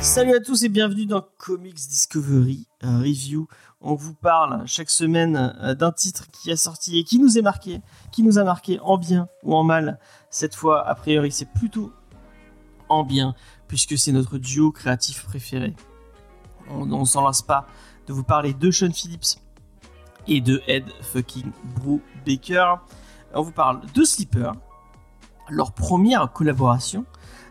Salut à tous et bienvenue dans Comics Discovery Review. On vous parle chaque semaine euh, d'un titre qui a sorti et qui nous est marqué, qui nous a marqué en bien ou en mal. Cette fois, a priori, c'est plutôt en bien puisque c'est notre duo créatif préféré. On, on s'en lasse pas de vous parler de Sean Phillips et de Ed fucking Brubaker. On vous parle de Sleeper, leur première collaboration.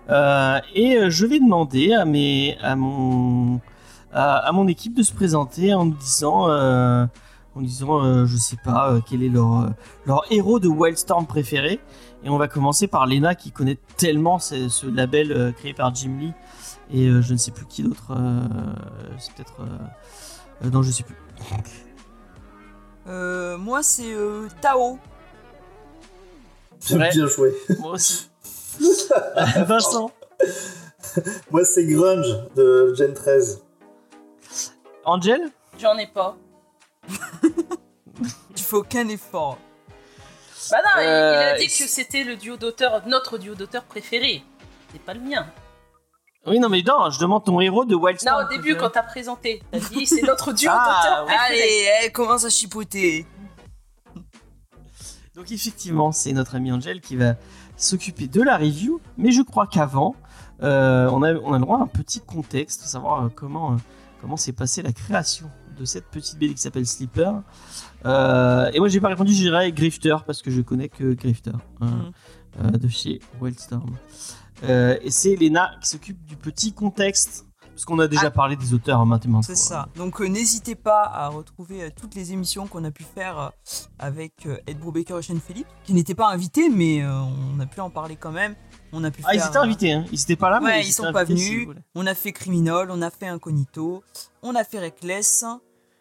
Euh, et euh, je vais demander à, mon, équipe de se présenter en nous disant, euh, en euh, sais pas, quel est leur, leur héros de Wildstorm préféré. Et on va commencer par Lena qui connaît tellement ce, ce label euh, créé par Jim Lee. Et euh, je ne sais plus qui d'autre. euh, c'est peut-être. euh, euh, non, je sais plus. Euh, moi, c'est euh, Tao. Ouais. bien joué. Moi aussi. Vincent. Moi, c'est Grunge de Gen 13. Angel? J'en ai pas. Tu fais aucun effort. Bah non, il- il, Euh, a dit que c'était le duo d'auteurs, notre duo d'auteurs préféré. C'est pas le mien. Oui, non, mais non, je demande ton héros de Non, Wildstorm. au début, quand t'as présenté, t'as dit c'est notre duo Ah, d'auteurs préféré. Allez, elle commence à chipoter. Donc effectivement, c'est notre ami Angel qui va s'occuper de la review, mais je crois qu'avant, euh, on, a, on a le droit à un petit contexte, savoir euh, comment euh, comment s'est passée la création de cette petite BD qui s'appelle Sleeper. Euh, et moi, j'ai pas répondu, je dirais Grifter parce que je connais que Grifter hein, Mhm. euh, de chez Wildstorm. Euh, et c'est Lena qui s'occupe du petit contexte. Parce qu'on a déjà Ah. parlé des auteurs hein, maintes C'est ça. Donc n'hésitez pas à retrouver toutes les émissions qu'on a pu faire avec Ed Brubaker et Shane Phillips, qui n'étaient pas invités, mais on a pu en parler quand même. On a pu Ah, ils étaient euh, invités, hein. ils étaient pas là, mais Ouais, ils, ils sont pas si venus. On a fait Criminal, on a fait Incognito, on a fait Reckless.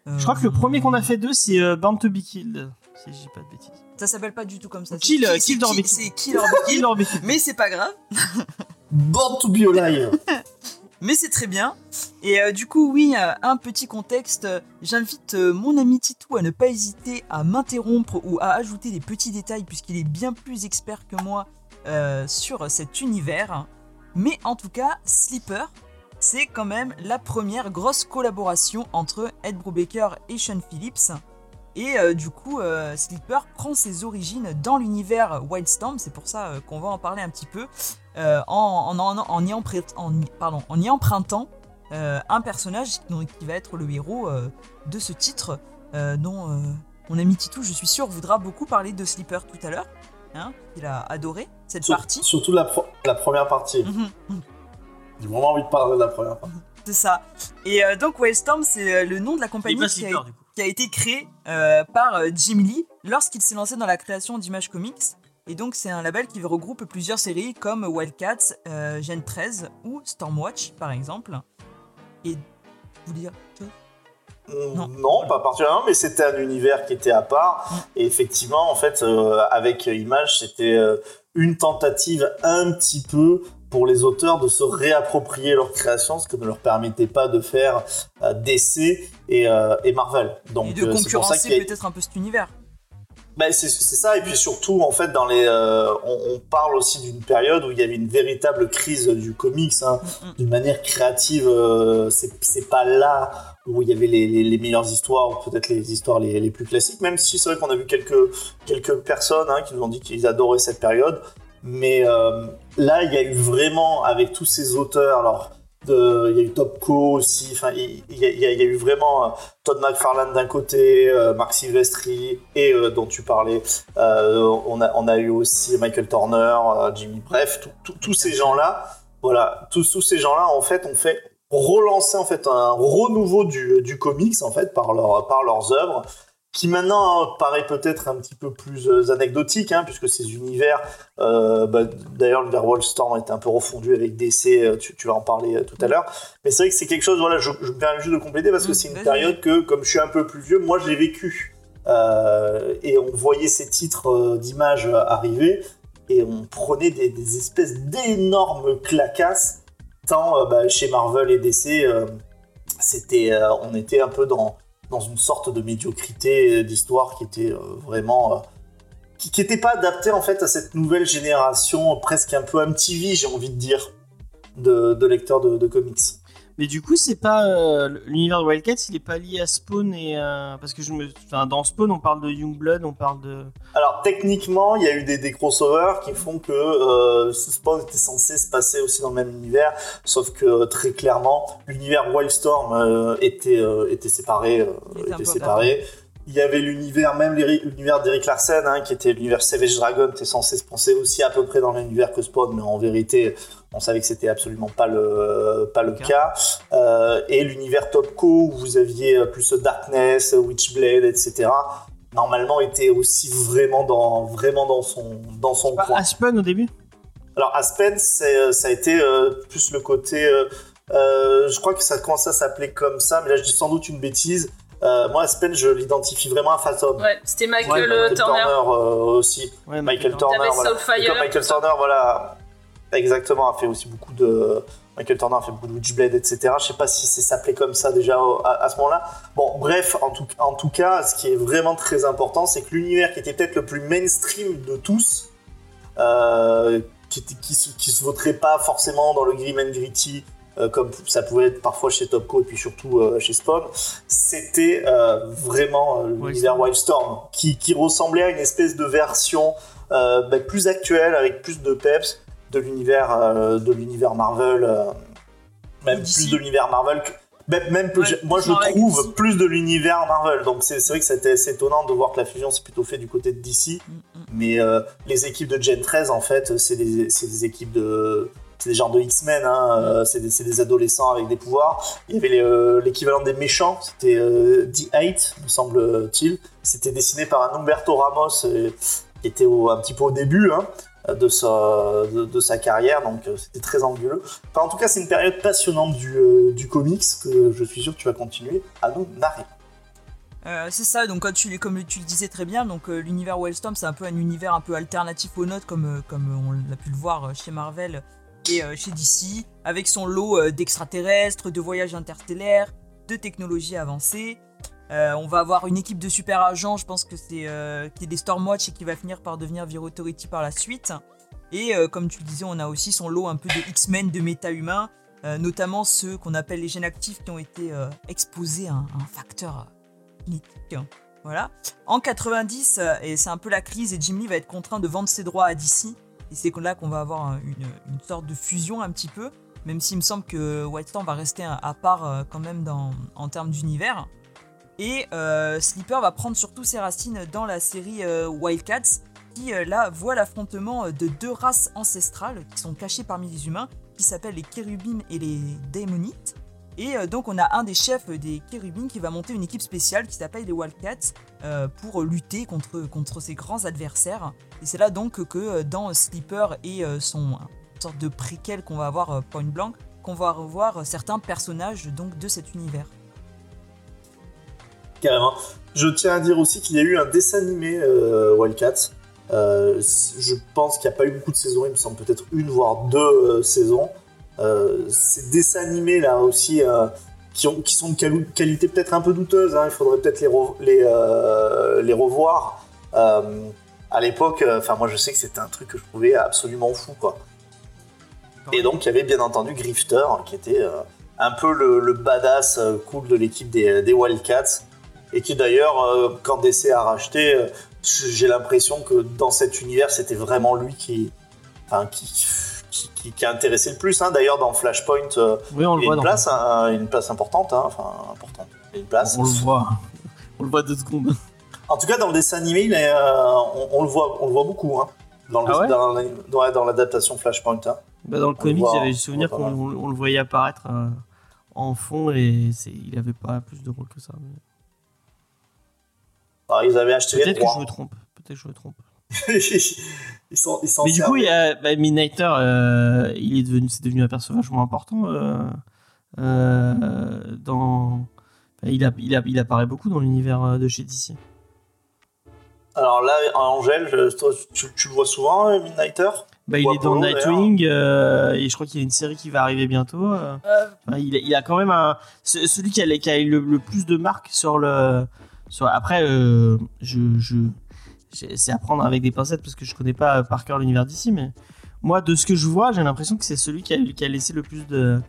Je crois que le premier qu'on a fait d'eux, c'est euh, Bound to be Killed, si je dis pas de bêtises. Ça s'appelle pas du tout comme ça. Kill, euh, c'est Kill or Be Kill- Kill or Be Killed. Kill or be Killed. Mais c'est pas grave. Born to be alive. Mais c'est très bien. Et euh, du coup, oui, euh, un petit contexte. euh, J'invite euh, mon ami Titou à ne pas hésiter à m'interrompre ou à ajouter des petits détails, puisqu'il est bien plus expert que moi euh, sur cet univers. Mais en tout cas, Sleeper, c'est quand même la première grosse collaboration entre Ed Brubaker et Sean Phillips. Et euh, du coup, euh, Sleeper prend ses origines dans l'univers Wildstorm, c'est pour ça euh, qu'on va en parler un petit peu, en, y en empruntant un personnage qui, va être le héros de ce titre, dont mon ami Titou, je suis sûr, voudra beaucoup parler de Sleeper tout à l'heure. Hein, il a adoré cette Sur- partie. surtout la, pro- la première partie. Mhm. J'ai vraiment envie de parler de la première partie. C'est ça. Et euh, donc Wildstorm, c'est euh, le nom de la compagnie qui a, qui a été créé euh, par euh, Jim Lee lorsqu'il s'est lancé dans la création d'Image Comics. Et donc c'est un label qui regroupe plusieurs séries comme Wildcats, euh, Gen 13 ou Stormwatch par exemple. Et vous dire que Non. Mm, Non, pas particulièrement, mais c'était un univers qui était à part. Mm. Et effectivement, en fait, euh, avec Image, c'était euh, une tentative un petit peu pour les auteurs de se réapproprier leur création, ce que ne leur permettait pas de faire euh, DC et, euh, et Marvel. Donc, et de euh, concurrencer a- peut-être un peu cet univers. Ben, c'est c'est ça, et puis surtout, en fait, dans les, euh, on, on parle aussi d'une période où il y avait une véritable crise du comics, hein, d'une manière créative. euh, c'est c'est pas là où il y avait les, les- les meilleures histoires, ou peut-être les histoires les, les plus classiques, même si c'est vrai qu'on a vu quelques, quelques personnes hein, qui nous ont dit qu'ils adoraient cette période. Mais euh, là, il y a eu vraiment, avec tous ces auteurs, alors, il y a eu Topco aussi, enfin, il, y a, eu vraiment euh, Todd McFarlane d'un côté, euh, Marc Silvestri, et euh, dont tu parlais, euh, on, a, eu aussi Michael Turner, Jimmy, bref, tous ces gens-là, voilà, tous, ces gens-là, en fait, ont fait relancer en fait un renouveau du, comics en fait par leurs œuvres qui maintenant hein, paraît peut-être un petit peu plus euh, anecdotique, hein, puisque ces univers, euh, bah, d'ailleurs l'univers Wallstorm est un peu refondu avec DC, euh, tu, tu vas en parler euh, tout à l'heure, mais c'est vrai que c'est quelque chose, voilà, je, je me permets juste de compléter parce que Mm, c'est une période que, comme je suis un peu plus vieux, moi j'ai vécu, Euh, et on voyait ces titres d'images arriver, et on prenait des, des espèces d'énormes clacasses tant bah, chez Marvel et DC, c'était, on était un peu dans, dans une sorte de médiocrité euh, d'histoire qui était euh, vraiment. euh, qui n'était pas adaptée en fait à cette nouvelle génération, presque un peu MTV, j'ai envie de dire, de, lecteurs de comics. Mais du coup, c'est pas euh, l'univers de Wildcats, il est pas lié à Spawn et euh, parce que je me, enfin, dans Spawn, on parle de Youngblood, on parle de. Alors techniquement, il y a eu des, des crossovers qui font que euh, ce Spawn était censé se passer aussi dans le même univers, sauf que euh, très clairement, l'univers Wildstorm euh, était, euh, était séparé. euh, Il était un était peu séparé. Il y avait l'univers, même l'univers d'Eric Larsen, hein, qui était l'univers Savage Dragon, était censé se penser aussi à peu près dans le même univers que Spawn, mais en vérité, on savait que c'était absolument pas le, pas le cas. Euh, et l'univers Topco, où vous aviez euh, plus Darkness, Witchblade, etc., normalement était aussi vraiment dans, vraiment dans son, dans son coin. Aspen au début? Alors Aspen, euh, ça a été euh, plus le côté. euh, je crois que ça commence à s'appeler comme ça, mais là je dis sans doute une bêtise. Euh, moi, Aspen, je l'identifie vraiment à Phantom. Ouais, c'était Michael, Ouais, euh, Michael Turner. euh, aussi. Ouais, Michael Turner. T'avais voilà. Soulfire, Et comme Michael. Turner, voilà, exactement, a fait aussi beaucoup de. Michael Turner a fait beaucoup de Witchblade, etc. Je sais pas si c'est s'appelait comme ça déjà à, à ce moment-là. Bon, bref, en tout, en tout cas, ce qui est vraiment très important, c'est que l'univers qui était peut-être le plus mainstream de tous, euh, qui, était- qui, se, qui se voterait pas forcément dans le grim and gritty, euh, comme ça pouvait être parfois chez Topco et puis surtout euh, chez Spawn, c'était euh, vraiment l'univers Wildstorm, qui, qui ressemblait à une espèce de version bah, plus actuelle, avec plus de peps de l'univers de l'univers Marvel, même plus de l'univers Marvel que même, même plus- Ouais, moi je trouve DC. plus de l'univers Marvel donc c'est vrai que c'était assez étonnant de voir que la fusion s'est plutôt fait du côté de DC Mm, mm. mais les équipes de Gen 13 en fait c'est des, c'est des équipes de c'est des genres de X-Men hein, euh, c'est des, adolescents avec des pouvoirs. Il y avait euh, l'équivalent des méchants c'était euh, The Eight me semble-t-il. C'était dessiné par un Humberto Ramos qui était un petit peu au début hein, de, sa, carrière donc c'était très anguleux. Enfin, en tout cas c'est une période passionnante du, comics que je suis sûr que tu vas continuer à nous narrer. C'est ça, donc quand tu, comme tu le disais très bien, donc l'univers Wildstorm c'est un peu un univers un peu alternatif aux nôtres comme, comme on l'a pu le voir chez Marvel et euh, chez DC, avec son lot euh, d'extraterrestres, de voyages interstellaires, de technologies avancées. Euh, on va avoir une équipe de super agents, je pense que c'est qui est des Stormwatch et qui va finir par devenir Vir Authority par la suite. Et comme tu le disais, on a aussi son lot un peu de X-Men, de méta-humains, notamment ceux qu'on appelle les gènes actifs qui ont été exposés à un, facteur génétique. Voilà. En 90, euh, et c'est un peu la crise, et Jim Lee va être contraint de vendre ses droits à DC. Et c'est là qu'on va avoir une, sorte de fusion un petit peu, même s'il me semble que Whitestorm va rester à, part euh, quand même dans, en termes d'univers. Et euh, Sleeper va prendre surtout ses racines dans la série euh, Wildcats, qui euh, là voit l'affrontement de deux races ancestrales qui sont cachées parmi les humains, qui s'appellent les Kérubines et les Démonites. Et euh, donc on a un des chefs des Kérubines qui va monter une équipe spéciale qui s'appelle les Wildcats euh, pour lutter contre, ses grands adversaires. Et c'est là donc que euh, dans Sleeper et euh, son sorte de préquel qu'on va avoir euh, Point Blank, qu'on va revoir euh, certains personnages donc de cet univers. Carrément. Je tiens à dire aussi qu'il y a eu un dessin animé euh, Wildcats. Euh, je pense qu'il n'y a pas eu beaucoup de saisons, il me semble peut-être une voire deux euh, saisons. Euh, ces dessins animés là aussi, euh, qui, ont, qui sont de quali- qualité peut-être un peu douteuse, hein, il faudrait peut-être les, euh, revoir. À l'époque, enfin moi je sais que c'était un truc que je trouvais absolument fou quoi. Et donc il y avait bien entendu Grifter qui était un peu le, badass cool de l'équipe des, Wildcats et qui d'ailleurs euh, quand DC a racheté, j'ai l'impression que dans cet univers c'était vraiment lui qui, qui, qui- qui a intéressé le plus. hein. D'ailleurs dans Flashpoint, euh, Oui, on il y a voit une place, hein, une place importante, hein, enfin importante, il y a une place. On le voit. On le voit deux secondes. En tout cas, dans le dessin animé, il est, euh, on, on le voit, on le voit beaucoup. Hein, dans, Ah ouais dans la- dans- dans l'adaptation Flashpoint. hein. Bah, dans le voit, j'avais le souvenir qu'on on- le voyait apparaître euh, en fond et il avait pas plus de rôle que ça. mais- Alors, ils avaient acheté Peut-être que je me trompe. Peut-être que je me trompe. ils sont, ils s'en Mais du coup, il y a bah, Midnighter, euh, il est devenu, c'est devenu un perso vachement important euh, euh, dans. il, a, il, a, il apparaît beaucoup dans l'univers de chez DC. Alors là, Angèle, je- toi, tu, tu le vois souvent, euh, Midnighter? Bah, il est dans Nightwing euh, et je crois qu'il y a une série qui va arriver bientôt. euh. Enfin, il, a, il a quand même un. ce- Celui qui a, qui a le, le plus de marques sur le. Sur, après, euh, je, c'est à prendre avec des pincettes parce que je connais pas euh, par cœur l'univers d'ici, mais moi, de ce que je vois, j'ai l'impression que c'est celui qui a, laissé le plus de,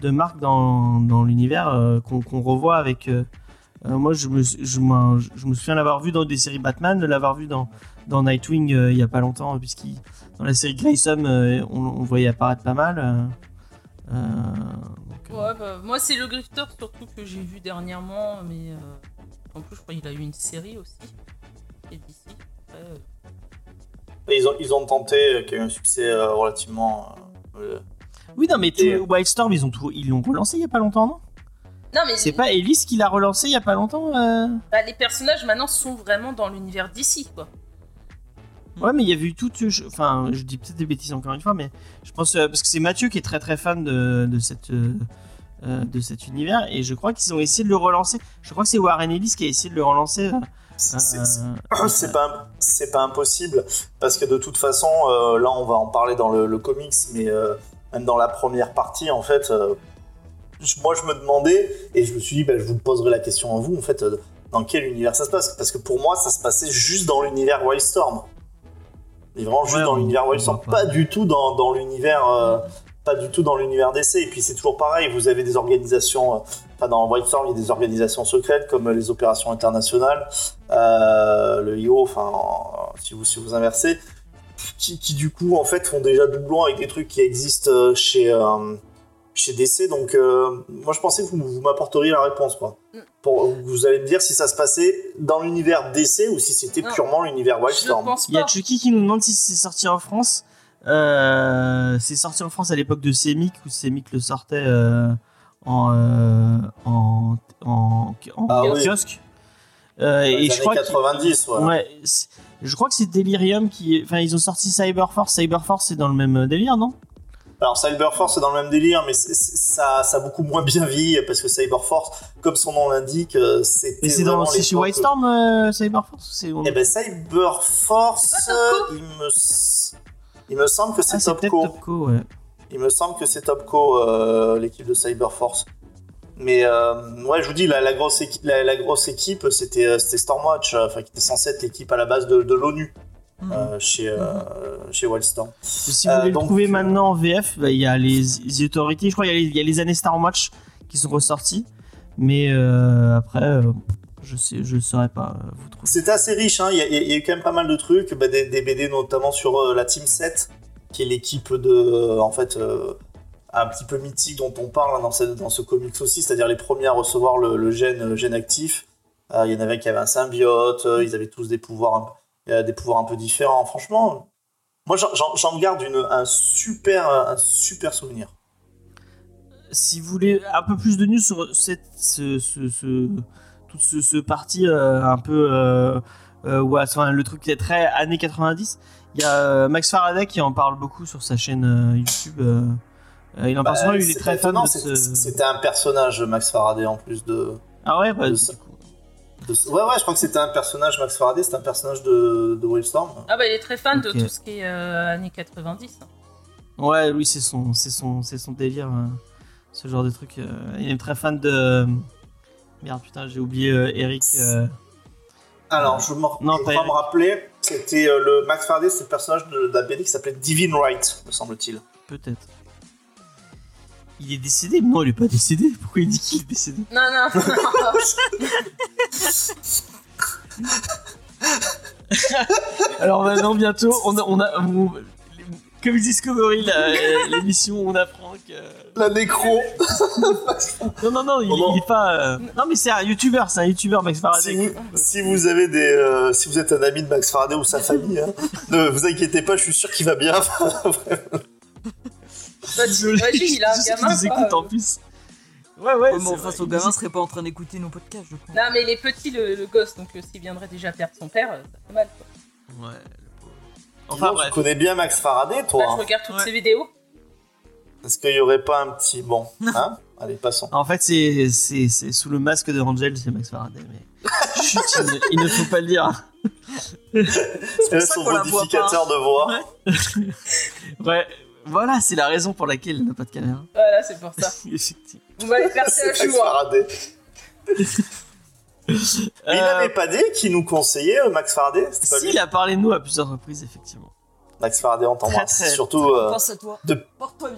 de marques dans, dans l'univers euh, qu'on revoit avec. euh, moi, je me, je, me souviens l'avoir vu dans des séries Batman, de l'avoir vu dans, dans Nightwing il y a pas longtemps, puisqu'il dans la série Grayson, on, voyait apparaître pas mal. ouais, bah, moi, c'est le Grifter surtout que j'ai vu dernièrement, mais en plus, je crois qu'il a eu une série aussi. Euh, Et Ils ont, ils ont tenté, euh, qui a eu un succès euh, relativement. euh, Oui, non, mais Et- Wildstorm, ils ont tout, ils l'ont relancé il y a pas longtemps, non? Non, mais C'est pas Ellis qui l'a relancé il y a pas longtemps euh? Bah, les personnages maintenant sont vraiment dans l'univers d'ici, quoi. Ouais, mais il y avait eu tout. je- Enfin, je dis peut-être des bêtises encore une fois, mais je pense euh, parce que c'est Mathieu qui est très très fan de, de cette. euh, de cet univers et je crois qu'ils ont essayé de le relancer je crois que c'est Warren Ellis qui a essayé de le relancer euh, c'est- c'est- euh, c'est pas c'est pas impossible parce que de toute façon euh, là on va en parler dans le, le comics mais euh, même dans la première partie en fait euh, moi je me demandais et je me suis dit bah, je vous poserai la question à vous en fait euh, dans quel univers ça se passe? Parce que pour moi ça se passait juste dans l'univers Wildstorm. Et vraiment juste Ouais, dans l'univers Wildstorm. pas. pas du tout dans, dans l'univers euh, pas du tout dans l'univers d'essai et puis c'est toujours pareil vous avez des organisations euh, Enfin, dans Wildstorm, il y a des organisations secrètes comme les opérations internationales, euh, le IO, enfin, si vous, si vous inversez, qui, qui, du coup, en fait, font déjà doublon avec des trucs qui existent euh, chez, euh, chez DC. Donc, euh, moi, je pensais que vous, vous m'apporteriez la réponse, quoi. Mm. Pour, vous allez me dire si ça se passait dans l'univers DC ou si c'était purement l'univers Wildstorm. il y a. Chucky qui nous demande si c'est sorti en France Euh, c'est sorti en France à l'époque de Semic où Semic le sortait euh, en, euh, en, en, en Ah oui. kiosque. Euh, et je crois que- 90, ouais. ouais, c'est- je crois que c'est Delirium qui. Enfin, ils ont sorti Cyberforce. Cyberforce, c'est dans le même délire, non? Alors Cyberforce c'est dans le même délire, mais c'est- c'est- ça, ça a beaucoup moins bien vieilli parce que Cyberforce, comme son nom l'indique, euh, c'était. Mais c'est dans c'est chez Wildstorm euh, Cyberforce ou c'est Eh ben Cyberforce, C'est Topco il me, il me semble que c'est ah, c'est. Topco, ouais. Il me semble que c'est Topco, euh, l'équipe de Cyberforce. Mais euh, ouais, je vous dis, la, la grosse, équipe, la, la grosse équipe, c'était euh, Stormwatch, enfin, qui était censée être l'équipe à la base de, de l'ONU Mhm. euh, chez, euh, chez Wildstorm. Si vous voulez donc, le trouver maintenant en VF, bah, il y a les, les Authority, je crois y, il y a les années Star Watch qui sont ressorties. Mais après, je sais, je saurais pas vous trouver. C'était assez riche, hein. il, y a, il y a eu quand même pas mal de trucs, bah, des, des BD notamment sur la Team 7, qui est l'équipe de, en fait, euh, un petit peu mythique dont on parle hein, dans, ce, comics aussi, c'est-à-dire les premiers à recevoir le, gène, actif. Euh, Il y en avait qui avaient un symbiote, euh, ils avaient tous des pouvoirs, un, des pouvoirs un peu différents. Franchement, moi j'en- garde un, super, un super souvenir. Si vous voulez un peu plus de news sur cette, ce, tout ce, parti un peu. Ouais, le truc qui est très années 90, il y a euh, Max Faraday qui en parle beaucoup sur sa chaîne euh, YouTube. euh, euh, il en parle Bah, souvent, il est c'est très fan c'est- ce. C'était un personnage, Max Faraday, en plus de. Ah ouais, bah, de du ça. coup. de- Ouais, ouais, je crois que c'était un personnage, Max Faraday, c'était un personnage de, de Wildstorm. Ah bah il est très fan de tout ce qui est euh, années 90. Ouais, lui, c'est son, c'est son, c'est son délire, euh, ce genre de truc. euh, il est très fan de. Merde, putain, j'ai oublié euh, Eric. euh, Alors, je, Non, je pas crois Eric. me rappeler, c'était euh, le Max Faraday, c'est le personnage de, de la BD qui s'appelait Divine Right, me semble-t-il. Peut-être. Il est décédé Non, il est pas décédé. Pourquoi il dit qu'il est décédé Non, non. Alors maintenant, bientôt, on a. On a on- comme Discovery, euh, l'émission, on apprend que. La nécro Non, non, non, il, Oh non. il est pas. euh, Non, mais c'est un youtubeur, c'est un youtubeur, Max si Faraday. vous, si vous avez des, euh, si vous êtes un ami de Max Faraday ou sa famille, hein, ne vous inquiétez pas, je suis sûr qu'il va bien. Bah, T'imagines, il a un gamin. quoi. écoute en plus. Ouais, ouais. Vrai, son il gamin serait pas en train d'écouter nos podcasts, je crois. Non, mais les petits, le, le gosse, donc euh, s'il viendrait déjà perdre son père, ça fait mal. quoi. Ouais. Enfin, bref. tu connais bien Max Faraday, toi. Là, je hein. regarde toutes Ouais. ses vidéos. Est-ce qu'il y aurait pas un petit bon hein? Allez, passons. En fait, c'est c'est- c'est sous le masque de Angel, c'est Max Faraday, mais. Chut, il, ne, il ne faut pas le dire. C'est son modificateur de voix. Ouais, voilà, c'est la raison pour laquelle il n'a pas de caméra. Voilà, c'est pour ça. Effectivement. Vous m'avez Max jour. Faraday. Mais il Euh, n'avait pas dit qu'il nous conseillait euh, Max Faraday pas Si, lui il a parlé de nous à plusieurs reprises, effectivement. Max Faraday, on t'embrasse. Surtout euh, Pense à toi. de-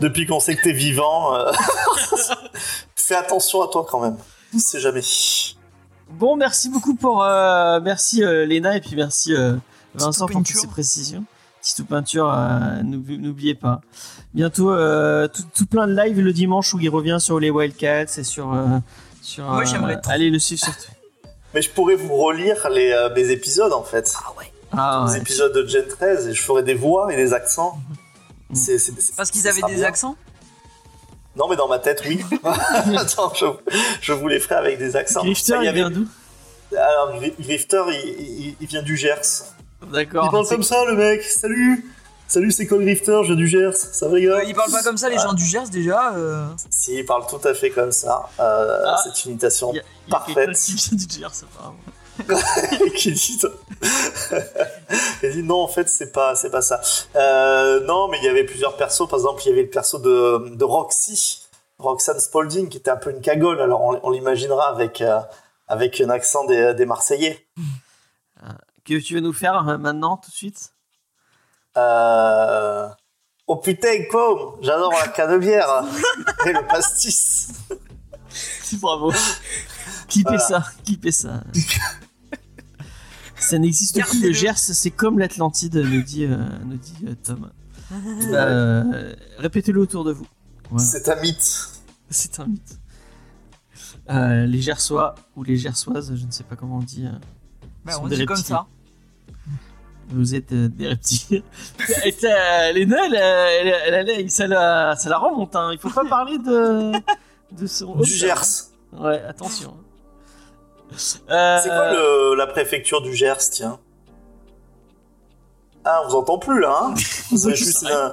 depuis qu'on sait que t'es vivant. euh, Fais attention à toi quand même. On sait jamais. Bon, merci beaucoup pour. euh, merci euh, Léna et puis merci euh, Vincent Tito pour toutes ces précisions. Tito Peinture, euh, n'oublie- n'oubliez pas. Bientôt, euh, tout, tout plein de live le dimanche où il revient sur les Wildcats et sur. euh, sur Moi, euh, j'aimerais. Allez le suivre sur Twitter. Mais je pourrais vous relire les, euh, mes épisodes en fait. Ah ouais. Ah Les ouais. épisodes de Gen 13 et je ferai des voix et des accents. Mhm. C'est- c'est- c'est- Parce qu'ils avaient des bien. accents? Non, mais dans ma tête, oui. Attends, je, je vous les ferai avec des accents. Grifter, il y il avait- vient d'où Alors, Gri- Grifter, il, il- il vient du Gers. D'accord. il parle comme ça, le mec. Salut Salut, c'est Cole Grifter, je viens du Gers. Ça va, les gars Ils parlent pas comme ça, les gens du Gers déjà. euh. Si, il parle tout à fait comme ça. Euh, Ah. C'est une imitation y a- y a parfaite. qui du Gers, qui dit Il dit non en fait c'est pas c'est pas ça Euh, non mais il y avait plusieurs persos par exemple il y avait le perso de, de Roxy Roxanne Spalding qui était un peu une cagole alors on, on l'imaginera avec euh, avec un accent des, des Marseillais Que tu veux nous faire euh, maintenant, tout de suite? Euh, oh putain com j'adore la canebière et le pastis Bravo. Clippez Voilà. ça, clippez ça. ça n'existe plus. Le Gers, c'est comme l'Atlantide, nous dit, euh, nous dit euh, Tom. Euh, Répétez-le autour de vous. Voilà. c'est un mythe C'est un mythe. Euh, les Gersois ou les Gersoises, je ne sais pas comment on dit. euh, Bah, sont on dit comme reptiles. ça. Vous êtes euh, des reptiles. Et Léna, elle, elle, elle, elle- ça, la, ça la remonte. Hein. Il faut pas parler de, de son. du Gers Ouais, attention. Euh, c'est quoi le, la préfecture du Gers tiens? Ah on vous entend plus là hein Vous avez juste, euh,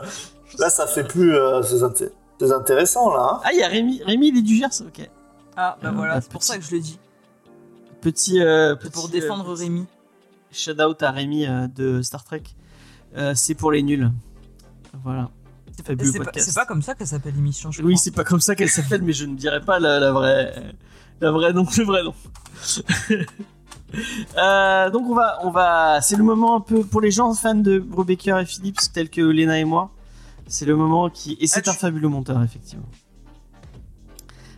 là ça fait plus euh, c'est inté- c'est intéressant là hein Ah, il y a Rémi. Rémi, il est du Gers, ok. Ah, bah Euh, voilà, c'est pour ça que je le dis. Petit. euh, C'est petit, pour défendre euh, Rémi. Shout out à Rémi euh, de Star Trek. Euh, c'est pour les nuls. Voilà. C'est fabuleux c'est pas, c'est pas comme ça qu'elle s'appelle l'émission, je Oui, crois. c'est pas comme ça qu'elle s'appelle, mais je ne dirais pas la, la vraie, la vraie nom, le vrai nom. Euh, donc on va, on va, c'est le moment un peu pour les gens fans de Brubaker et Phillips, tels que Lena et moi. C'est le moment qui, et c'est Ah, un tu- fabuleux monteur effectivement.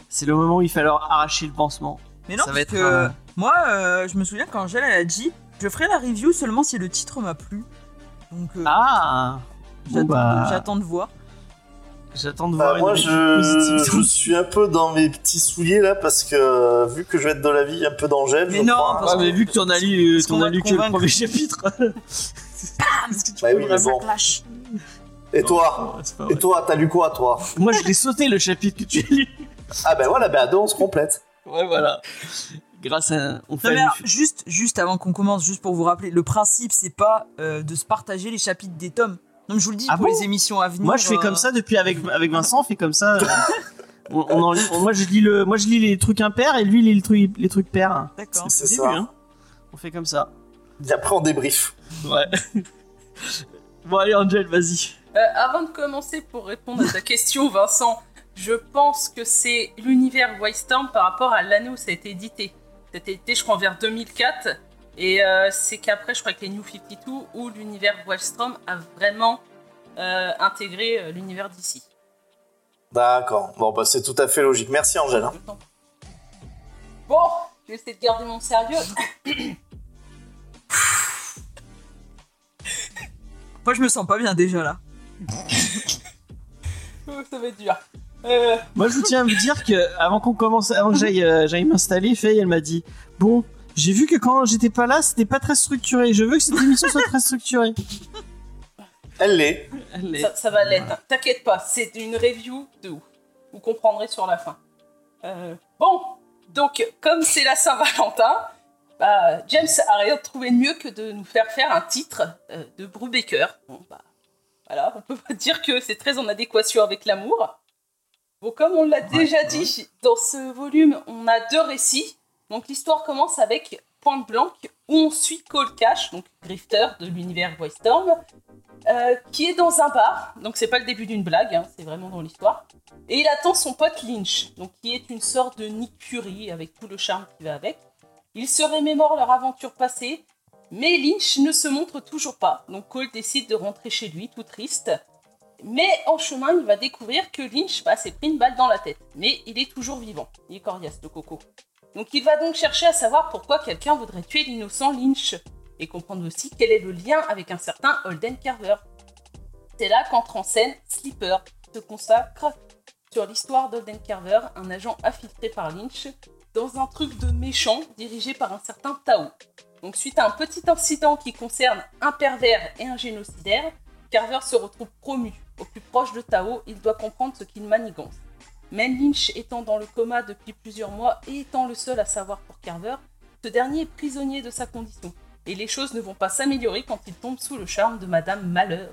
C'est le moment où il va falloir arracher le pansement. Mais non, ça va parce être, que euh, moi, euh, je me souviens quand Angèle elle a dit je ferai la review seulement si le titre m'a plu. Donc, euh, Ah, bon, bah, j'attends de voir. j'attends de Bah, voir moi, je, suis un peu dans mes petits souliers là parce que euh, vu que je vais être de la vie un peu d'Angèle, Mais je non, crois, parce Ouais, mais vu que tu en as lu, Parce t'en as lu que le premier chapitre. Est-ce que tu Bah oui, mais vraiment- bon. Clash. Et toi pas Et toi, t'as lu quoi, toi Moi, je l'ai sauté le chapitre que tu as lu. Ah ben voilà, ben à deux, on se complète. Ouais, voilà. Grâce à. On fait Non, mais un- alors, juste, juste avant qu'on commence, juste pour vous rappeler, le principe c'est pas euh, de se partager les chapitres des tomes. Non, mais je vous le dis Ah pour bon les émissions à venir. Moi, je fais euh, comme ça depuis avec, avec Vincent, on fait comme ça. euh, on, on en lit- on- moi, je lis le, moi, je lis les trucs impairs et lui, il lit les trucs, les trucs pairs. D'accord. C'est début, ça. hein. On fait comme ça. Et après, on débrief. Ouais. bon, allez, Angel, vas-y. Euh, avant de commencer, pour répondre à ta question, Vincent, je pense que c'est l'univers Wildstorm par rapport à l'année où ça a été édité. A été je crois, vers 2004. Et euh, c'est qu'après, je crois que les New 52, où l'univers Wildstorm a vraiment euh, intégré euh, l'univers d'ici. D'accord. Bon, bah c'est tout à fait logique. Merci, Angèle. hein. Bon, je vais essayer de garder mon sérieux. Moi, je me sens pas bien déjà là. Ça va être dur. Euh, Moi, je tiens à vous dire que avant qu'on commence, avant que j'aille, euh, j'aille m'installer, Faye, elle m'a dit Bon, j'ai vu que quand j'étais pas là, c'était pas très structuré. Je veux que cette émission soit très structurée. Elle l'est. Elle ça, ça va l'être. T'inquiète pas, c'est une review de ouf. Vous comprendrez sur la fin. Euh, bon, donc, comme c'est la Saint-Valentin, bah, James a rien trouvé de mieux que de nous faire faire un titre euh, de Brubaker. Bon, bah, voilà, on peut pas dire que c'est très en adéquation avec l'amour. Bon, comme on l'a déjà dit, dans ce volume, on a deux récits. Donc, l'histoire commence avec Point Blank où on suit Cole Cash, donc grifter de l'univers Wildstorm, euh, qui est dans un bar. Donc c'est pas le début d'une blague, hein, c'est vraiment dans l'histoire. Et il attend son pote Lynch, donc qui est une sorte de Nick Fury avec tout le charme qui va avec. Ils se remémorent leur aventure passée, mais Lynch ne se montre toujours pas. Donc Cole décide de rentrer chez lui, tout triste. Mais en chemin, il va découvrir que Lynch s'est pris une balle dans la tête. Mais il est toujours vivant. Il est coriace, le coco. Donc il va donc chercher à savoir pourquoi quelqu'un voudrait tuer l'innocent Lynch. Et comprendre aussi quel est le lien avec un certain Holden Carver. C'est là qu'entre en scène Sleeper, se consacre sur l'histoire d'Holden Carver, un agent infiltré par Lynch, dans un truc de méchant dirigé par un certain Tao. Donc suite à un petit incident qui concerne un pervers et un génocidaire, Carver se retrouve promu. Au plus proche de Tao, il doit comprendre ce qu'il manigance. Même Lynch étant dans le coma depuis plusieurs mois et étant le seul à savoir pour Carver, ce dernier est prisonnier de sa condition. Et les choses ne vont pas s'améliorer quand il tombe sous le charme de Madame Malheur,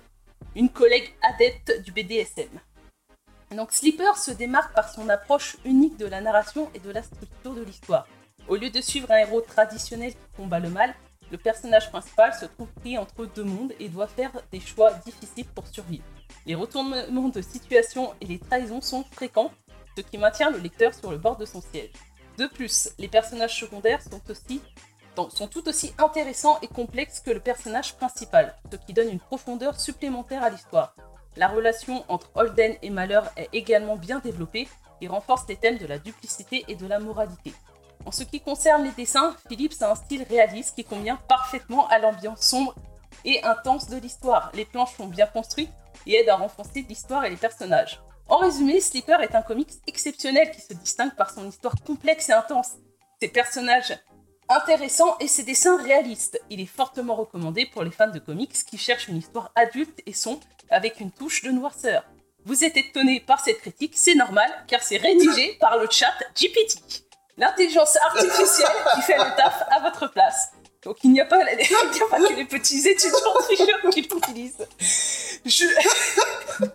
une collègue adepte du BDSM. Donc Sleeper se démarque par son approche unique de la narration et de la structure de l'histoire. Au lieu de suivre un héros traditionnel qui combat le mal, le personnage principal se trouve pris entre deux mondes et doit faire des choix difficiles pour survivre. Les retournements de situation et les trahisons sont fréquents, ce qui maintient le lecteur sur le bord de son siège. De plus, les personnages secondaires sont, sont tout aussi intéressants et complexes que le personnage principal, ce qui donne une profondeur supplémentaire à l'histoire. La relation entre Holden et Malheur est également bien développée et renforce les thèmes de la duplicité et de la moralité. En ce qui concerne les dessins, Phillips a un style réaliste qui convient parfaitement à l'ambiance sombre et intense de l'histoire. Les planches sont bien construites et aident à renforcer l'histoire et les personnages. En résumé, Sleeper est un comics exceptionnel qui se distingue par son histoire complexe et intense, ses personnages intéressants et ses dessins réalistes. Il est fortement recommandé pour les fans de comics qui cherchent une histoire adulte et sombre avec une touche de noirceur. Vous êtes étonné par cette critique, c'est normal car c'est rédigé par le chat GPT l'intelligence artificielle qui fait le taf à votre place. Donc il n'y a, a pas que les petits étudiants tricheurs qui l'utilisent. Je...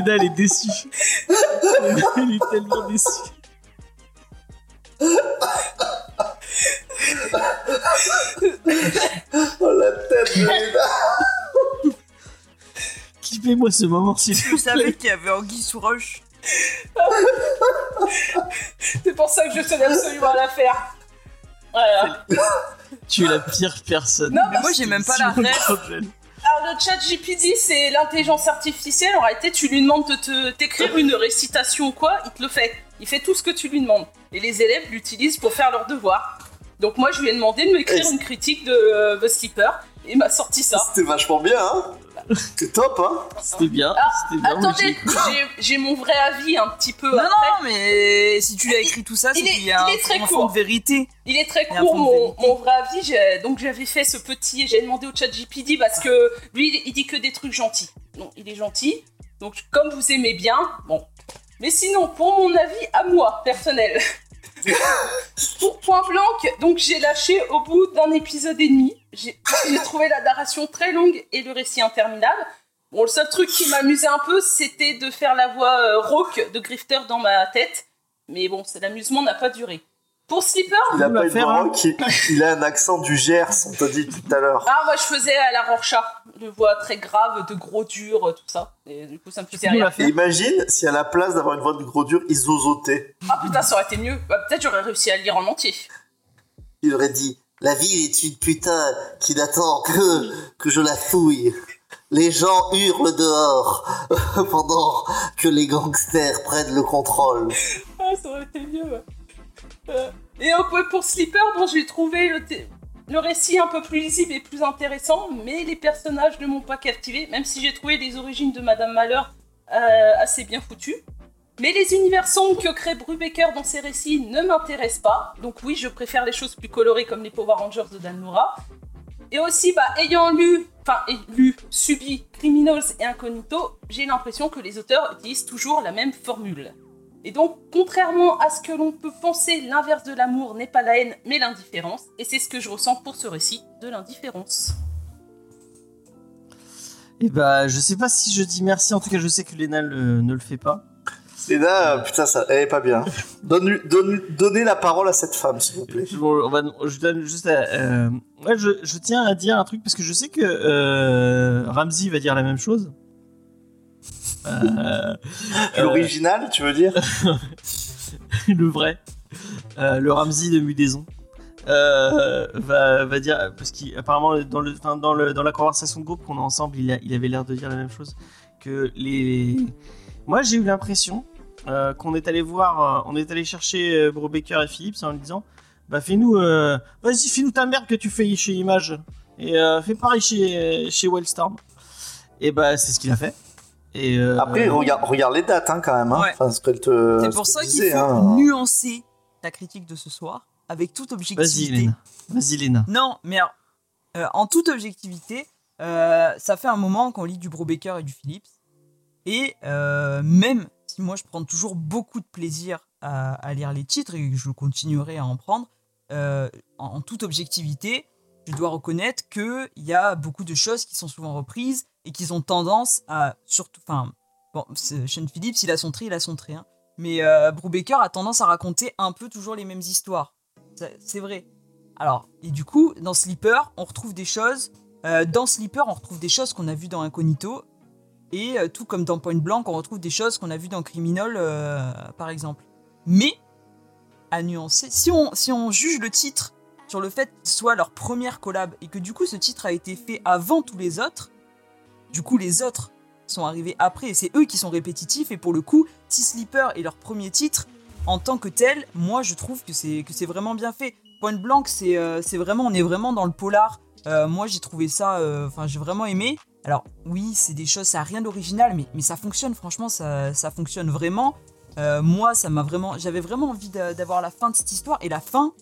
Lena, elle est déçue. Elle est tellement déçue. Oh la tête de Kiffez-moi ce moment, s'il Je vous savais plaît. qu'il y avait Anguille sous roche. C'est pour ça que je tenais absolument à la faire. Voilà. Tu es la pire personne. Non, Mais moi, j'ai même pas la ref. Alors le chat GPT, c'est l'intelligence artificielle. En réalité, tu lui demandes de te t'écrire une récitation ou quoi, il te le fait. Il fait tout ce que tu lui demandes. Et les élèves l'utilisent pour faire leurs devoirs. Donc moi, je lui ai demandé de m'écrire une critique de euh, The Sleeper. Et il m'a sorti ça. C'était vachement bien, hein C'est top, hein C'était bien. Ah, C'était bien. Attendez, j'ai- mon vrai avis un petit peu Non, après. non, mais si tu lui as écrit tout ça, c'est il est- qu'il y a il est très un, un court. fond de vérité. Il est très Il un court mon, vrai avis. Donc j'avais fait ce petit. J'ai demandé au chat GPT parce que lui il- il dit que des trucs gentils. Non, il est gentil. Donc comme vous aimez bien, bon. Mais sinon, pour mon avis à moi personnel, pour Point Blanc, donc j'ai lâché au bout d'un épisode et demi. J'ai trouvé la narration très longue et le récit interminable. Bon, le seul truc qui m'amusait un peu, c'était de faire la voix euh, rauque de Grifter dans ma tête. Mais bon, c'est- l'amusement n'a pas duré. Pour Sleeper, Il a pas une faire, voix hein. rock, il, il a un accent du Gers, on t'a dit tout à l'heure. Ah, moi je faisais à la Rorschach, de voix très grave, de gros dur, tout ça. Et du coup, ça me faisait faire imagine si à la place d'avoir une voix de gros dur, il zozotait. Ah putain, ça aurait été mieux. Bah, Peut-être j'aurais réussi à le lire en entier. Il aurait dit La ville est une putain qui n'attend que, que je la fouille. Les gens hurlent dehors pendant que les gangsters prennent le contrôle. Ah, ça aurait été mieux, ouais. Euh, et pour Sleeper, bon, j'ai trouvé le, le récit un peu plus lisible et plus intéressant, mais les personnages ne m'ont pas captivé, même si j'ai trouvé les origines de Madame Malheur euh, assez bien foutues. Mais les univers sombres que crée Brubaker dans ses récits ne m'intéressent pas, donc oui, je préfère les choses plus colorées comme les Power Rangers de Dan Mora. Et aussi, bah, ayant lu, enfin, lu, subi Criminals et Incognito, j'ai l'impression que les auteurs utilisent toujours la même formule. Et donc, contrairement à ce que l'on peut penser, l'inverse de l'amour n'est pas la haine, mais l'indifférence. Et c'est ce que je ressens pour ce récit de l'indifférence. Et bah, je sais pas si je dis merci. En tout cas, je sais que Léna le- ne le fait pas. Léna, euh, putain, ça, elle est pas bien. Donne, donne, donnez la parole à cette femme, s'il vous plaît. Je, on va- je donne juste. à- euh, ouais, je, je tiens à dire un truc parce que je sais que euh, Ramsey va dire la même chose. Euh, euh, L'original, tu veux dire le vrai, euh, le Ramsey de Mudaison, euh, va, va dire parce qu'apparemment dans le, enfin, dans le dans la conversation de groupe qu'on a ensemble, il, a- il avait l'air de dire la même chose que les. Moi, j'ai eu l'impression euh, qu'on est allé voir, euh, on est allé chercher Brubaker et Philips en lui disant, bah fais-nous, vas-y, fais-nous ta merde que tu fais chez Image et fais pareil chez chez Wildstorm. Et bah c'est ce qu'il a fait. Et euh, Après, regarde, regarde les dates, hein, quand même. Hein. Ouais. Enfin. C'est ce pour ça qu'il faut hein. nuancer ta critique de ce soir avec toute objectivité. Vas-y, Léna. Non, mais alors, euh, en toute objectivité, euh, ça fait un moment qu'on lit du Brubaker et du Phillips. Et euh, même si moi je prends toujours beaucoup de plaisir à, à lire les titres et que je continuerai à en prendre, euh, en, en toute objectivité, je dois reconnaître qu'il y a beaucoup de choses qui sont souvent reprises et qui ont tendance à surtout. Enfin, bon, Sean Phillips, il a son trait, il a son trait. hein. mais euh, Brubaker a tendance à raconter un peu toujours les mêmes histoires. C'est vrai. Alors, et du coup, dans Sleeper, on retrouve des choses. euh, dans Sleeper, on retrouve des choses qu'on a vues dans Incognito. Et euh, tout comme dans Point Blank, on retrouve des choses qu'on a vues dans Criminal, par exemple. Mais, à nuancer, si on, si on juge le titre sur le fait qu'il soit leur première collab et que du coup ce titre a été fait avant tous les autres, du coup les autres sont arrivés après et c'est eux qui sont répétitifs. Et pour le coup, si Sleeper est leur premier titre, en tant que tel, moi je trouve que c'est que c'est vraiment bien fait. Point Blank, c'est euh, c'est vraiment, on est vraiment dans le polar. Euh, moi j'ai trouvé ça, euh, enfin j'ai vraiment aimé. Alors oui, c'est des choses, ça a rien d'original, mais, mais ça fonctionne, franchement, ça, ça fonctionne vraiment. Moi, ça m'a vraiment, j'avais vraiment envie d'a- d'avoir la fin de cette histoire et la fin,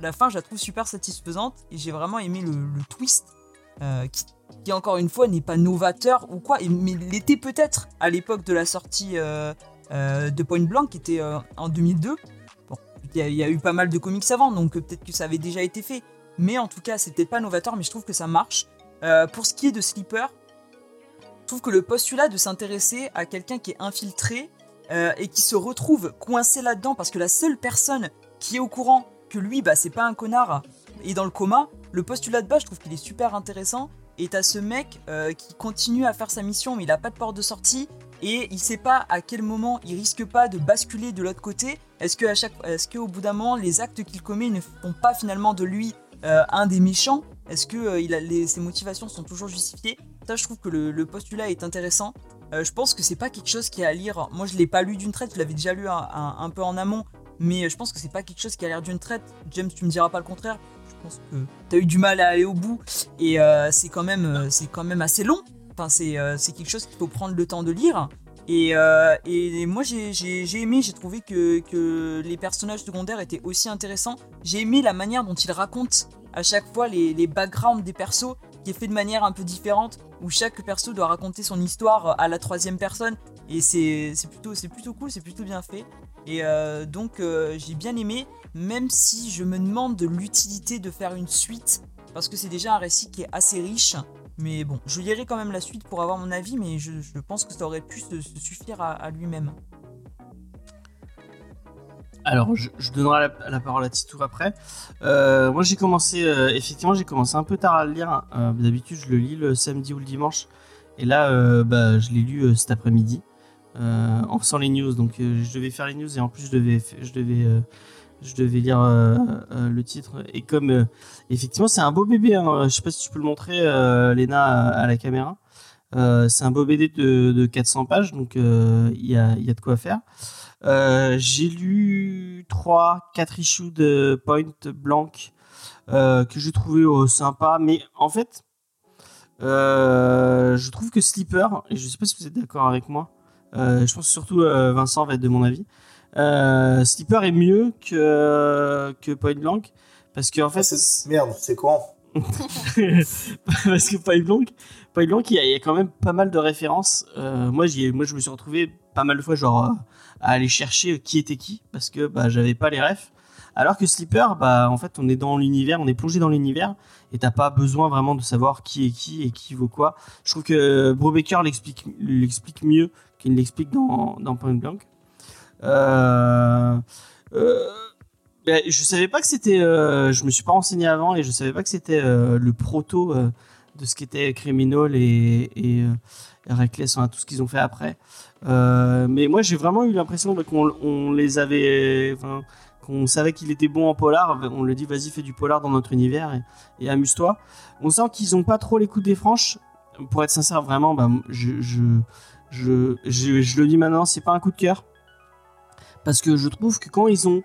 la, fin, je la trouve super satisfaisante et j'ai vraiment aimé le, le twist qui, qui, encore une fois n'est pas novateur ou quoi, et- mais l'était peut-être à l'époque de la sortie euh, euh, de Point Blank qui était euh, en 2002. Bon, il y, a- eu pas mal de comics avant, donc peut-être que ça avait déjà été fait. Mais en tout cas, peut-être pas novateur, mais je trouve que ça marche. Pour ce qui est de Sleeper, je trouve que le postulat de s'intéresser à quelqu'un qui est infiltré et qui se retrouve coincé là-dedans parce que la seule personne qui est au courant que lui, bah, c'est pas un connard, est dans le coma, le postulat de base, je trouve qu'il est super intéressant. Et t'as ce mec euh, qui continue à faire sa mission, mais il a pas de porte de sortie et il sait pas à quel moment il risque pas de basculer de l'autre côté. Est-ce que à chaque, est-ce bout d'un moment, les actes qu'il commet ne font pas finalement de lui euh, un des méchants? Est-ce que euh, ses motivations sont toujours justifiées? Ça, je trouve que le, postulat est intéressant. Je pense que c'est pas quelque chose qui est à lire. Moi, je l'ai pas lu d'une traite. Je l'avais déjà lu un, un- un peu en amont, mais je pense que c'est pas quelque chose qui a l'air d'une traite. James, tu me diras pas le contraire. Je pense que t'as eu du mal à aller au bout et euh, c'est quand même, euh, c'est quand même assez long. Enfin, c'est euh, quelque chose qu'il faut prendre le temps de lire. Et, euh, et moi j'ai j'ai aimé, j'ai trouvé que, que les personnages secondaires étaient aussi intéressants. J'ai aimé la manière dont ils racontent à chaque fois les, les backgrounds des persos, qui est fait de manière un peu différente, où chaque perso doit raconter son histoire à la troisième personne. Et c'est plutôt, plutôt cool, c'est plutôt bien fait. Et euh, donc euh, j'ai bien aimé, même si je me demande de l'utilité de faire une suite, parce que c'est déjà un récit qui est assez riche. Mais bon, je lirai quand même la suite pour avoir mon avis, mais je, pense que ça aurait pu se, suffire à lui-même. Alors, je, donnerai la, parole à Titou après. Euh, moi, j'ai commencé, euh, effectivement, j'ai commencé un peu tard à le lire. Euh, D'habitude, je le lis le samedi ou le dimanche. Et là, bah, je l'ai lu cet après-midi, en faisant les news. Donc, je devais faire les news et en plus, je devais, je devais, je devais lire le titre. Et comme, effectivement, c'est un beau bébé. Hein. Je sais pas si tu peux le montrer, Léna, à, la caméra. C'est un beau BD de, de 400 pages, donc il y a de quoi faire. Euh, j'ai lu 3, 4 issues de Point Blank euh, que j'ai trouvé euh, sympa, mais en fait, euh, je trouve que Sleeper, et je sais pas si vous êtes d'accord avec moi, je pense que surtout Vincent va être de mon avis, Sleeper est mieux que, que Point Blank parce qu'en fait, Ah, Merde, c'est con. parce que Point Blank, Point Blank, il y, a, il y a quand même pas mal de références. Moi, moi, je me suis retrouvé pas mal de fois genre à aller chercher qui était qui parce que bah, j'avais pas les refs. Alors que Sleeper, bah, en fait, on est dans l'univers, on est plongé dans l'univers et t'as pas besoin vraiment de savoir qui est qui et qui vaut quoi. Je trouve que Brubaker l'explique l'explique mieux qu'il l'explique dans, dans Point Blank. Euh, euh, ben, je savais pas que c'était. euh, je me suis pas renseigné avant et je savais pas que c'était euh, le proto de ce qu'était Criminal et, et, euh, et Reckless, enfin, tout ce qu'ils ont fait après. Euh, mais moi, j'ai vraiment eu l'impression bah, qu'on on les avait. Enfin, qu'on savait qu'il était bon en polar. On lui dit, vas-y, fais du polar dans notre univers et, et amuse-toi. On sent qu'ils ont pas trop les coups des franches. Pour être sincère, vraiment, bah, je, je, je, je, je le dis maintenant, c'est pas un coup de cœur. Parce que je trouve que quand ils ont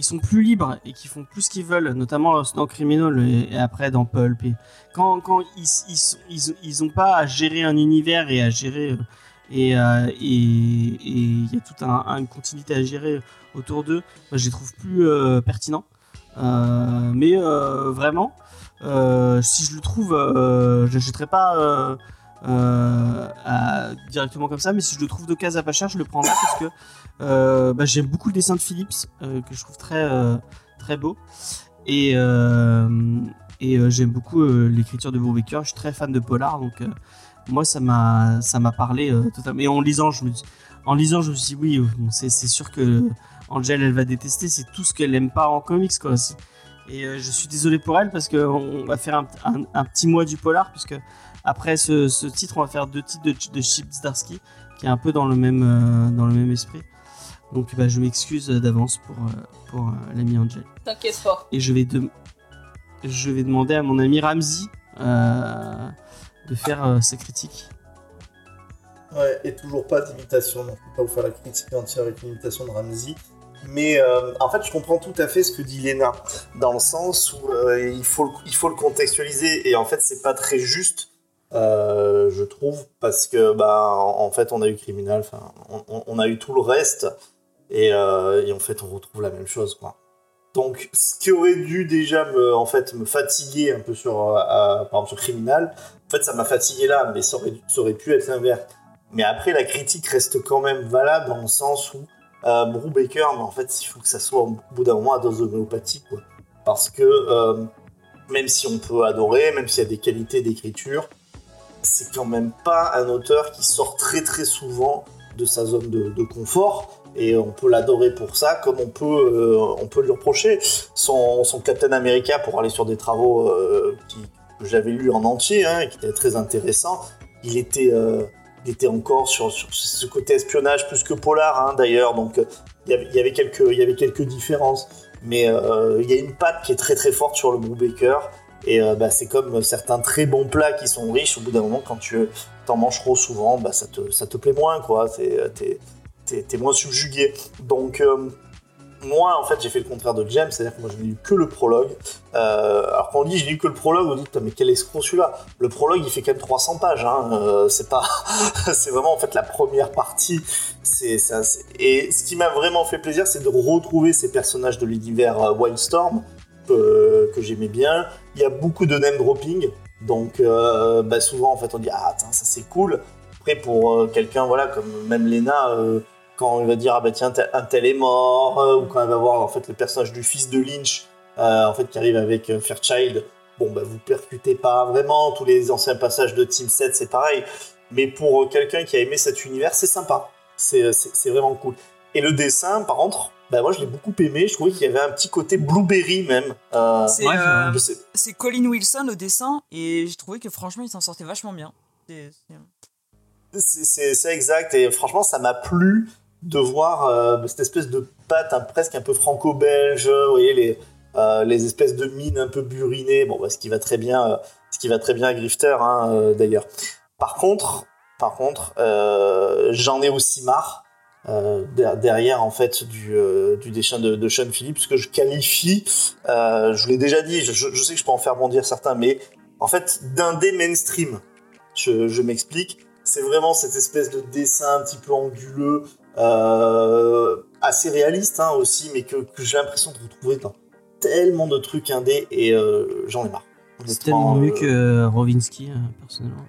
ils sont plus libres et qu'ils font plus ce qu'ils veulent, notamment dans Criminal et, et après dans Pulp. Et quand quand ils, ils, ils, ont pas à gérer un univers et à gérer euh, et euh, et et il y a toute un, une continuité à gérer autour d'eux, je les trouve plus euh, pertinents. Mais vraiment, si je le trouve, je l'achèterai pas directement comme ça, mais si je le trouve d'occasion à pas cher, je le prendrai parce que euh, bah, j'aime beaucoup le dessin de Phillips euh, que je trouve très euh, très beau et euh, et j'aime beaucoup l'écriture de Brubaker. Je suis très fan de polar, donc moi ça m'a parlé totalement. Et en lisant, je me dis- en lisant, je me suis oui, c'est sûr que Angel elle va détester. C'est tout ce qu'elle aime pas en comics quoi. Et je suis désolé pour elle parce que on va faire un, petit mois du polar puisque après ce, titre, on va faire deux titres de, de Chip Zdarsky qui est un peu dans le même dans le même esprit. Donc bah, je m'excuse d'avance pour, euh, pour euh, l'ami Angel. T'inquiète pas. Et je vais, de... je vais demander à mon ami Ramsey euh, de faire euh, sa critique. Ouais, et toujours pas d'imitation, donc je peux pas vous faire la critique entière avec une imitation de Ramsey. Mais euh, en fait, je comprends tout à fait ce que dit Lena, dans le sens où euh, il, faut le, il faut le contextualiser, et en fait, c'est pas très juste, euh, je trouve, parce que, bah, en, fait, on a eu Criminal, enfin, on, on- on a eu tout le reste, et, euh, et en fait, on retrouve la même chose, quoi. Donc, ce qui aurait dû déjà me, en fait, me fatiguer un peu sur, euh, par exemple, sur Criminal, en fait, ça m'a fatigué là, mais ça aurait, pu être l'inverse. Mais après, la critique reste quand même valable dans le sens où euh, Brubaker, mais en fait, il faut que ça soit au bout d'un moment à dose homéopathique. Quoi. Parce que euh, même si on peut adorer, même s'il y a des qualités d'écriture, c'est quand même pas un auteur qui sort très très souvent de sa zone de confort. Et on peut l'adorer pour ça, comme on peut, euh, on peut lui reprocher son, Captain America pour aller sur des travaux euh, que j'avais lus en entier, hein, qui étaient très intéressants. Il était, euh, il était encore sur, ce côté espionnage plus que polar, hein, d'ailleurs, donc euh, il y avait- quelques, y avait quelques différences. Mais il y a une patte qui est très très forte sur le Brubaker, et bah, c'est comme certains très bons plats qui sont riches, au bout d'un moment, quand tu t'en manges trop souvent, bah, ça, te, ça te plaît moins, quoi. T'es moins subjugué. Donc, euh, moi, en fait, j'ai fait le contraire de James, c'est-à-dire que moi, je n'ai lu que le prologue. Euh, alors, quand on dit j'ai lu que le prologue, on dit mais quel escroc celui-là Le prologue, il fait quand même 300 pages, hein. euh, c'est pas. c'est vraiment, en fait, la première partie. C'est, Et ce qui m'a vraiment fait plaisir, c'est de retrouver ces personnages de l'univers euh, Wildstorm, que, que j'aimais bien. Il y a beaucoup de name dropping, donc euh, bah, souvent, en fait, on dit ah, attends, ça c'est cool. Après, pour euh, quelqu'un, voilà, comme même Lena, euh, quand il va dire ah bah tiens, un tel est mort, euh, ou quand elle va voir en fait le personnage du fils de Lynch, euh, en fait, qui arrive avec euh, Fairchild, bon, bah vous percutez pas vraiment. Tous les anciens passages de Team 7, c'est pareil. Mais pour quelqu'un qui a aimé cet univers, c'est sympa. C'est vraiment cool. Et le dessin, par contre, bah moi je l'ai beaucoup aimé. Je trouvais qu'il y avait un petit côté blueberry même. Euh, C'est ouais, euh, je sais- c'est Colin Wilson au dessin et j'ai trouvé que franchement il s'en sortait vachement bien. C'est exact et franchement ça m'a plu de voir euh, cette espèce de patte hein, presque un peu franco-belge, vous voyez les, euh, les espèces de mines un peu burinées, bon bah, ce qui va très bien, euh, ce qui va très bien à Grifter hein, d'ailleurs. Par contre, par contre, j'en ai aussi marre der- derrière en fait du, du dessin de, Sean Phillips que je qualifie, je vous l'ai déjà dit, je, sais que je peux en faire bondir certains, mais en fait d'indé mainstream. Je, m'explique c'est vraiment cette espèce de dessin un petit peu anguleux, assez réaliste hein, aussi, mais que, que j'ai l'impression de retrouver dans tellement de trucs indés et euh, j'en ai marre. C'est tellement mieux euh, que Rovinsky, euh, personnellement.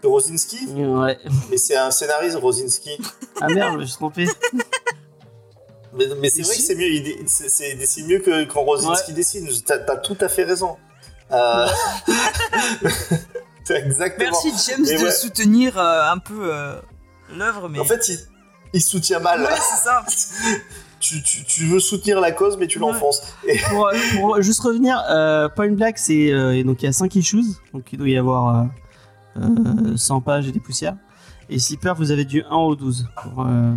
Que Rosinski? Ouais. Mais c'est un scénariste, Rosinski. Ah merde, je me suis trompé. Mais, mais c'est vrai que c'est mieux, il dessine mieux que quand Rosinski dessine. T'as as tout à fait raison. Euh... c'est exactement. Merci James Mais de ouais. soutenir euh, un peu euh, l'œuvre, mais. En fait, il, il soutient mal. ouais, c'est ça. tu, tu, tu veux soutenir la cause, mais tu l'enfonces. pour, euh, pour juste revenir, euh, Point Black, c'est euh, et donc il y a 5 issues, donc il doit y avoir euh, euh, 100 pages et des poussières. Et Slipper, vous avez du 1 au 12 pour, euh,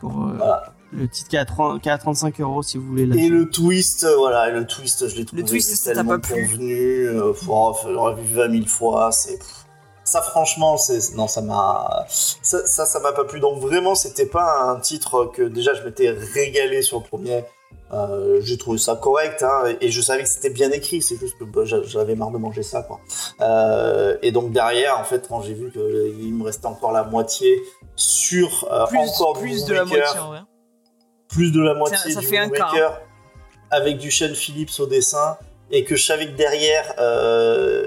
pour euh, Voilà. le titre qui est, à 30 qui est à 35 euros si vous voulez Et le twist, euh, voilà, et le twist, je l'ai trouvé twist, ça t'a tellement pas plu convenu. Euh, faut- oh, faut- j'aurais vu 20 000 fois. C'est ça, franchement, c'est non, ça m'a ça, ça, ça m'a pas plu. Donc vraiment, c'était pas un titre que déjà je m'étais régalé sur le premier. Euh, j'ai trouvé ça correct hein, et je savais que c'était bien écrit. C'est juste que bah, j'a- j'avais marre de manger ça, quoi. Euh, et donc derrière, en fait, quand j'ai vu qu'il me restait encore la moitié sur euh, Plus, encore du plus de la moitié plus de la moitié du fait un quart. Moonmaker avec du Sean Phillips au dessin et que je savais que derrière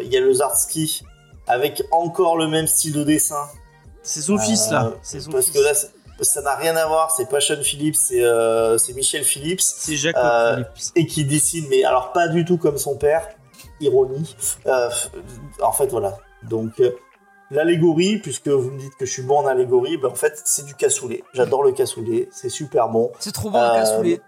il y a le Zarski avec encore le même style de dessin C'est son Euh, fils là. C'est son parce fils. que là ça n'a rien à voir c'est pas Sean Phillips c'est euh, c'est Michel Phillips C'est Jacob euh, Phillips. et qui dessine mais alors pas du tout comme son père ironie Euh, en fait voilà donc euh, L'allégorie, puisque vous me dites que je suis bon en allégorie, ben en fait c'est du cassoulet. J'adore le cassoulet, c'est super bon. C'est trop bon le Euh, cassoulet.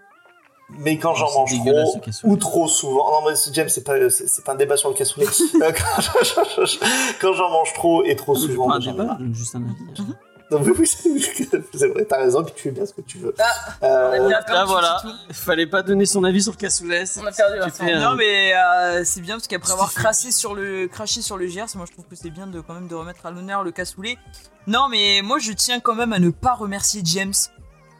Mais quand j'en mange trop le ou trop souvent, non mais James c'est pas c'est pas un débat sur le cassoulet. Euh, quand je- quand j'en mange trop et trop Je souvent, un débat, juste un avis. Non, mais oui, c'est vrai, t'as raison, puis tu fais bien ce que tu veux. Ah, Euh, on a bien Là perdu voilà, tout. il fallait pas donner son avis sur Cassoulet. On a perdu la Non mais euh, c'est bien parce qu'après avoir crassé sur le craché sur le GRC, moi je trouve que c'est bien de quand même de remettre à l'honneur le cassoulet. Non mais moi je tiens quand même à ne pas remercier James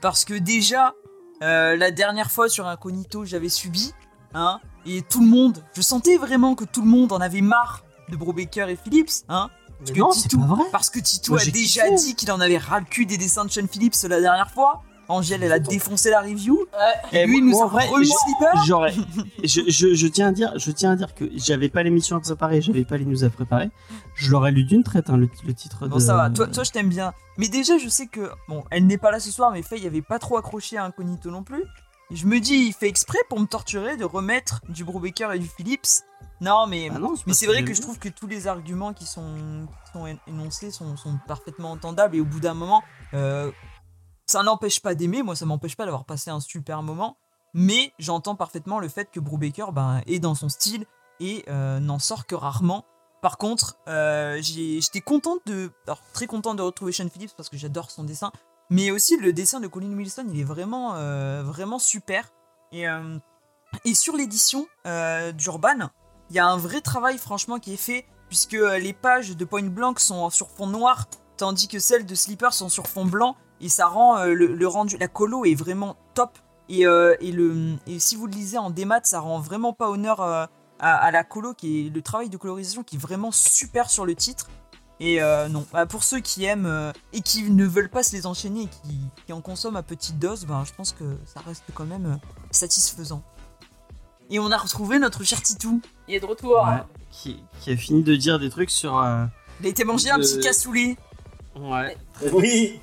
parce que déjà euh, la dernière fois sur Incognito j'avais subi hein et tout le monde, je sentais vraiment que tout le monde en avait marre de Brubaker et Phillips hein Mais que vrai. parce que Tito a déjà dit qu'il en avait ras le cul des dessins de Sean Phillips la dernière fois. Angèle elle a défoncé la review. Et lui il moi, nous en a. J'aurais, je, je, je tiens à dire, je tiens à dire que j'avais pas l'émission à préparer, j'avais pas les news à préparer. Je l'aurais lu d'une traite, hein, le, le titre Bon, de. ça va, toi, toi je t'aime bien. Mais déjà, je sais que. Bon, elle n'est pas là ce soir, mais Faye avait pas trop accroché à Incognito non plus. Et je me dis, il fait exprès pour me torturer de remettre du Brubaker et du Phillips. Non, mais. Ah non, mais c'est ce vrai que je trouve que tous les arguments qui sont, qui sont énoncés sont, sont parfaitement entendables. Et au bout d'un moment, euh, ça n'empêche pas d'aimer. Moi, ça m'empêche pas d'avoir passé un super moment. Mais j'entends parfaitement le fait que Brubaker ben, est dans son style et euh, n'en sort que rarement. Par contre, euh, j'étais contente de, très contente de retrouver Sean Phillips parce que j'adore son dessin, mais aussi le dessin de Colin Wilson, il est vraiment, euh, vraiment super. Et, sur l'édition d'Urban, il y a un vrai travail franchement qui est fait puisque les pages de Point Blank sont sur fond noir, tandis que celles de Sleeper sont sur fond blanc, et ça rend euh, le, le rendu, la colo est vraiment top. Et, euh, et, le, et si vous le lisez en démat, ça rend vraiment pas honneur euh, à, à la colo, qui est le travail de colorisation qui est vraiment super sur le titre. Et euh, non, bah, pour ceux qui aiment euh, et qui ne veulent pas se les enchaîner et qui, qui en consomment à petite dose, ben, je pense que ça reste quand même satisfaisant. Et on a retrouvé notre cher Titou. Il est de retour. Ouais, qui, qui a fini de dire des trucs sur. euh, Il a été mangé un petit cassoulet. Ouais, Oui,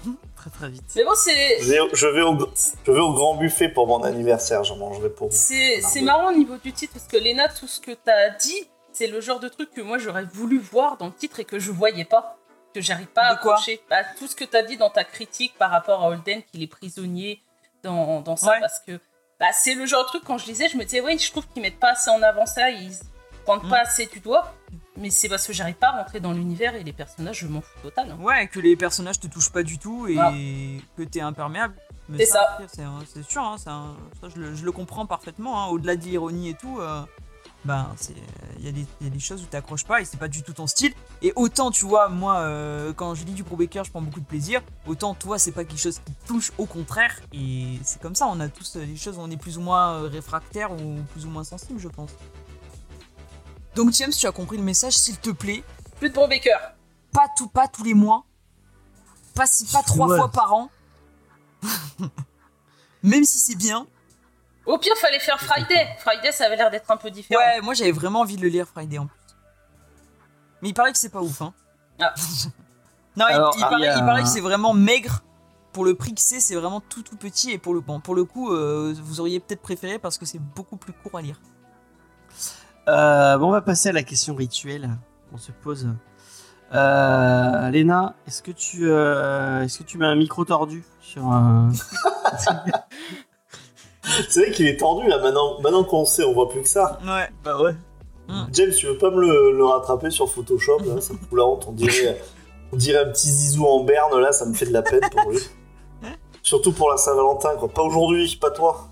très très vite. Mais bon, c'est je vais, au, je vais au grand buffet pour mon anniversaire, j'en mangerai pour c'est marrant au niveau du titre parce que Léna, tout ce que t'as dit, c'est le genre de truc que moi j'aurais voulu voir dans le titre et que je voyais pas, que j'arrive pas à accrocher. Bah, tout ce que t'as dit dans ta critique par rapport à Holden, qu'il est prisonnier dans, dans ça, Ouais. parce que bah, c'est le genre de truc quand je lisais, je me disais oui, je trouve qu'ils mettent pas assez en avant ça, ils pointent Mm. pas assez du doigt. Mais c'est parce que j'arrive pas à rentrer dans l'univers et les personnages, je m'en fous total. hein. Ouais, que les personnages te touchent pas du tout et que t'es imperméable. Mais C'est ça. C'est un- c'est sûr, hein, ça, je, le, je le comprends parfaitement. hein, Au-delà de l'ironie et tout, euh, ben il y, a des- y a des choses où t'accroches pas et c'est pas du tout ton style. Et autant, tu vois, moi, euh, quand je lis du Pro Baker, je prends beaucoup de plaisir. Autant, toi, c'est pas quelque chose qui te touche, au contraire. Et c'est comme ça, on a tous euh, des choses où on est plus ou moins euh, réfractaire ou plus ou moins sensible, je pense. Donc, James, tu as compris le message, s'il te plaît Plus de Brubaker. pas tout pas tous les mois pas si pas trois Ouais. fois par an même si c'est bien Au pire, fallait faire Friday. Friday, ça avait l'air d'être un peu différent. ouais moi j'avais vraiment envie de le lire Friday en plus mais il paraît que c'est pas ouf hein Non, il- Alors, il, ah, paraît, a- il paraît que c'est vraiment maigre. Pour le prix que c'est, c'est vraiment tout tout petit. Et pour le, bon, pour le coup, euh, vous auriez peut-être préféré parce que c'est beaucoup plus court à lire. Euh, bon, on va passer à la question rituelle qu'on se pose. Euh, Léna, est-ce que tu euh, est-ce que tu mets un micro tordu sur un... C'est vrai qu'il est tordu là maintenant. Maintenant qu'on sait, on voit plus que ça. Ouais. Bah ouais. James, tu veux pas me le, le rattraper sur Photoshop là? Ça me fout la honte. On dirait, on dirait un petit zizou en berne là, ça me fait de la peine pour lui. Surtout pour la Saint-Valentin, quoi. Pas aujourd'hui, pas toi.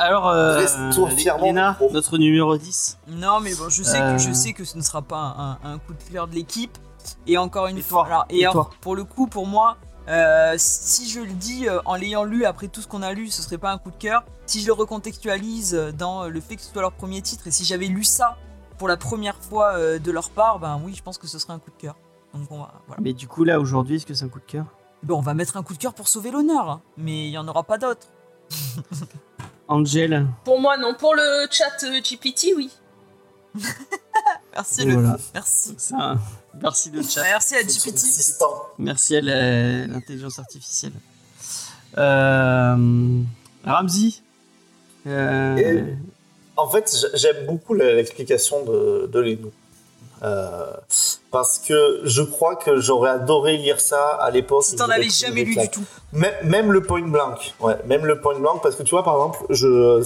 Alors, euh, Reste-toi Lé- fièrement, Léna, micro. notre numéro 10. Non, mais bon, je sais, Euh. que, je sais que ce ne sera pas un, un coup de cœur de l'équipe. Et encore une Et fois, toi alors, et Et en- toi pour le coup, pour moi, euh, si je le dis euh, en l'ayant lu après tout ce qu'on a lu, ce serait pas un coup de cœur. Si je le recontextualise euh, dans le fait que ce soit leur premier titre, et si j'avais lu ça pour la première fois euh, de leur part, ben oui, je pense que ce serait un coup de cœur. Donc on va, voilà. Mais du coup, là, aujourd'hui, est-ce que c'est un coup de cœur? Bon, on va mettre un coup de cœur pour sauver l'honneur, hein, mais il y en aura pas d'autres. Angel Pour moi, non. Pour le chat euh, GPT, oui. Merci, Et le, voilà. merci. Un- Merci le chat. Merci à GPT. Merci à l'intelligence artificielle. Euh, Ramsey euh, En fait, j'aime beaucoup l'explication de, de. Euh, parce que je crois que j'aurais adoré lire ça à l'époque. Si t'en avais jamais lu du tout. Même, même le point blank, ouais, même le point blank, parce que tu vois, par exemple, je,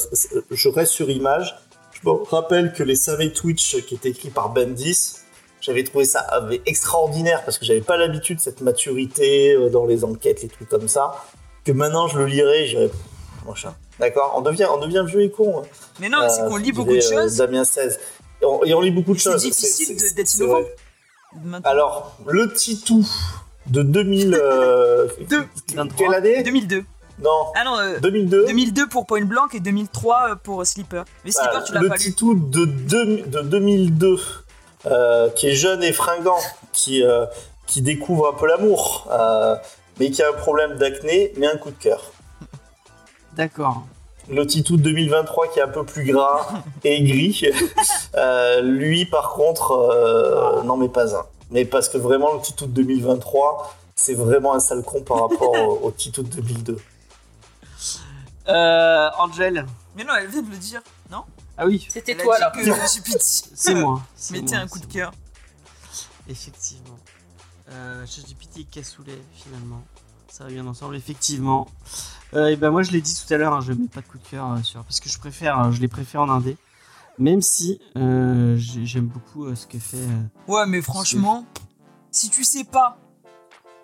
je reste sur image. Je me rappelle que les Savage Twitch qui étaient écrits par Bendis, j'avais trouvé ça extraordinaire parce que j'avais pas l'habitude de cette maturité euh, dans les enquêtes, les trucs comme ça. Que maintenant je le lirais, j'irais. D'accord? On devient, on devient vieux et con. hein. Mais non, c'est Euh, qu'on lit beaucoup de choses. Damien 16. Et on, et on lit beaucoup de C'est choses. difficile c'est- de- d'être innovant. Alors, le Titou de 2000. euh. Quelle année 2002. Non, Ah non, euh, 2002. 2002 pour Point Blank et 2003 euh, pour Sleeper. Mais Voilà, tu l'as le pas lu. Titou de, deux- de 2002, euh, qui est jeune et fringant, qui, euh, qui découvre un peu l'amour, euh, mais qui a un problème d'acné, mais un coup de cœur. D'accord. Le Titou de 2023 qui est un peu plus gras et gris, euh, lui par contre, euh, non mais pas un. Mais parce que vraiment le Titou de 2023, c'est vraiment un sale con par rapport au, au Titou de 2002. Euh, Angel Mais non, elle vient de le dire, non? Ah oui, C'était Elle a toi, dit là. que c'est moi. c'est Mettez moi, un coup de cœur. Effectivement. Euh, ChatGPT et Cassoulet, finalement. Ça va bien ensemble, effectivement. Euh, et ben moi, je l'ai dit tout à l'heure, hein, je mets pas de coup de cœur euh, sur. Parce que je préfère, euh, je les préfère en indé. Même si euh, j'ai- j'aime beaucoup ce que fait. Ouais, mais franchement, si tu sais pas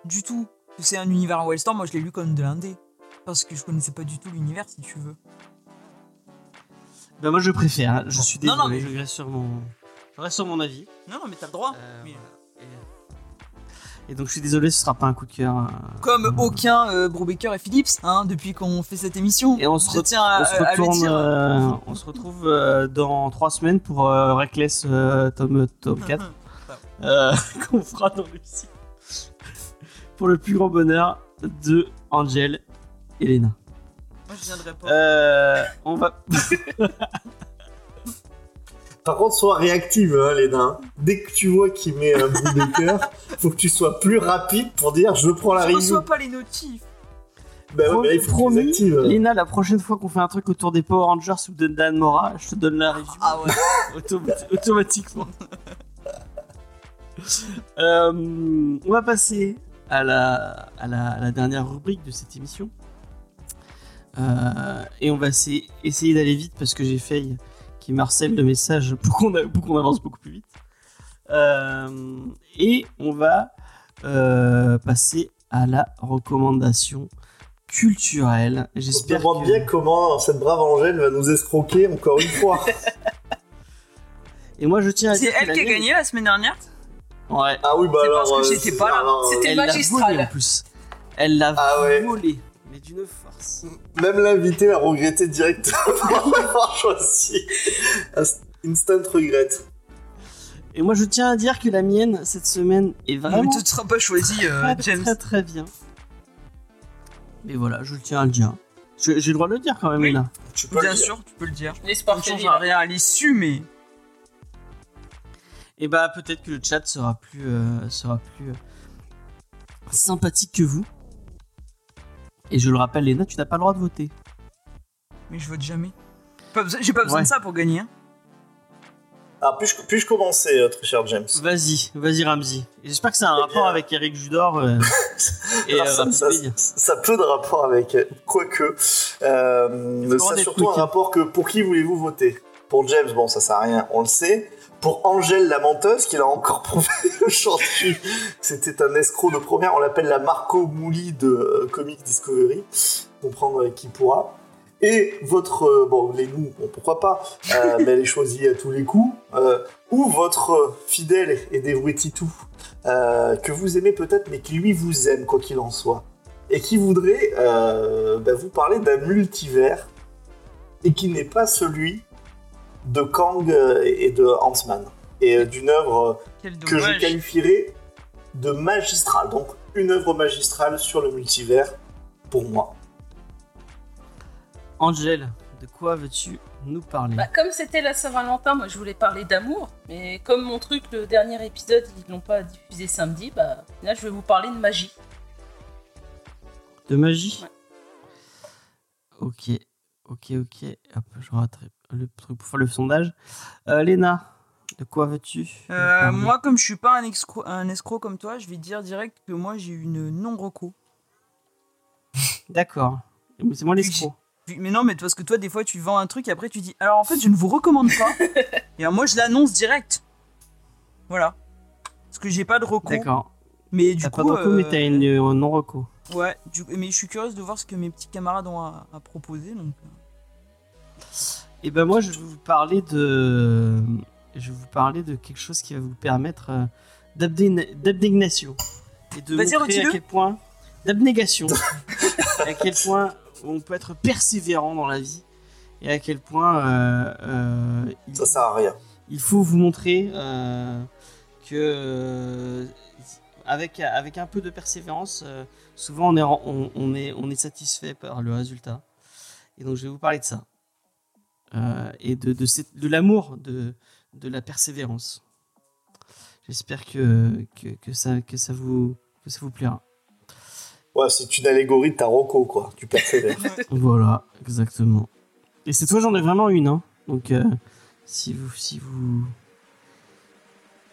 du tout que c'est un univers Wildstorm, moi je l'ai lu comme de l'indé. Parce que je connaissais pas du tout l'univers, si tu veux. Ben moi, je préfère. hein. Je suis Non, désolé, non, mais- je reste sur mon, je reste sur mon avis. Non, non, mais t'as le droit. Mais- voilà. Et, donc, je suis désolé, ce sera pas un coup de cœur. euh, Comme aucun euh, Brubaker et Phillips, hein, depuis qu'on fait cette émission. Et on se re- tiens on à retourne, euh, on se retrouve euh, dans trois semaines pour euh, Reckless euh, tome, tome 4 euh, qu'on fera dans le site pour le plus grand bonheur de Angel et Lena. Moi je viendrai pas. Euh, on va. Par contre, sois réactive, hein, Léna. Dès que tu vois qu'il met un bout de cœur, faut que tu sois plus rapide pour dire je prends la je reçois pas les notifs. Bah ouais, mais là, il faut que tu les actives. La prochaine fois qu'on fait un truc autour des Power Rangers ou de Dan Mora, je te donne la review Ah ouais. automati- automatiquement. Euh, on va passer à la, à, la, à la dernière rubrique de cette émission. Euh, et on va essayer, essayer d'aller vite parce que j'ai failli qui marcelle le message pour qu'on avance beaucoup plus vite. Euh, et on va euh, passer à la recommandation culturelle. On se J'espère demande que... bien comment cette brave Angèle va nous escroquer encore une fois. Et moi, je tiens à C'est elle qui a gagné la semaine dernière? Ouais. ah oui, bah C'est alors. parce que j'étais pas là. alors, C'était- Elle l'a magistral. volé en plus. Elle l'a Ah ouais. Mais d'une force. Même l'invité l'a regretté directement d'avoir choisi. Inst- Instant regret. Et moi, je tiens à dire que la mienne cette semaine est Non, vraiment mais tu ne seras pas choisi, euh, James. très très bien. Mais voilà, je tiens à le dire. J'ai le droit de le dire quand même, Oui. là. Tu peux Bien le dire. sûr, tu peux le dire. Pas ne changera rien à l'issue, mais. Et bah peut-être que le chat sera plus euh, sera plus euh, sympathique que vous. Et je le rappelle, Léna, tu n'as pas le droit de voter. Mais je vote jamais. J'ai pas besoin Ouais. de ça pour gagner. hein. Ah, puis-je puis-je commencer, euh, très cher James? Vas-y, vas-y Ramsey. J'espère que ça a un Eh rapport bien- avec Eric Judor euh, et Alors, euh, ça, ça- ça a peu de rapport avec, euh, quoique. Euh, ça a surtout un rapport que pour qui voulez-vous voter? Pour James, bon, ça sert à rien, on le sait. Pour Angèle la menteuse, qu'il a encore prouvé aujourd'hui, c'était un escroc de première. On l'appelle la Marco Mouli de euh, Comic Discovery. Comprendre euh, qui pourra. Et votre, euh, bon, les nous, bon, pourquoi pas, euh, mais elle est choisie à tous les coups. euh, ou votre fidèle et dévoué Titou, euh, que vous aimez peut-être, mais qui lui vous aime, quoi qu'il en soit. Et qui voudrait bah, vous parler d'un multivers, et qui n'est pas celui de Kang euh, et de Ant-Man. Et euh, d'une œuvre euh, que je qualifierais de magistrale. Donc, une œuvre magistrale sur le multivers, pour moi. Angèle, de quoi veux-tu nous parler? Bah, comme c'était la Saint-Valentin, moi je voulais parler d'amour, mais comme mon truc, le dernier épisode, ils l'ont pas diffusé samedi, bah là je vais vous parler de magie. De magie? Ouais. Ok, ok, ok. Hop, je rattrape le truc pour faire le sondage. Euh, Léna, de quoi veux-tu Euh, moi, comme je suis pas un escroc, un escroc comme toi, je vais dire direct que moi j'ai une non-reco. D'accord. Mais C'est moi l'escroc. Mais non, mais parce que toi, des fois, tu vends un truc et après tu dis alors en fait, je ne vous recommande pas. et alors, moi, je l'annonce direct. Voilà. Parce que j'ai pas de reco. D'accord. Mais du coup. pas de reco, mais euh, t'as une euh, non-reco. Ouais, du- mais je suis curieuse de voir ce que mes petits camarades ont à, à proposer. Donc... Et ben moi, je vais vous parler de, je vais vous parler de quelque chose qui va vous permettre euh, d'abnégation et de Vas-y, montrer à quel point d'abnégation, à quel point on peut être persévérant dans la vie et à quel point euh, euh, il, Ça sert à rien. il faut vous montrer euh, que avec avec un peu de persévérance, euh, souvent on est on est on est satisfait par le résultat. Et donc je vais vous parler de ça Euh, et de de, cette- de l'amour de de la persévérance. J'espère que, que que ça que ça vous que ça vous plaira. Ouais, c'est une allégorie de ta Rocco, quoi. Tu persévères. Voilà, exactement. Et cette fois j'en ai vraiment une, hein. Donc euh, si vous si vous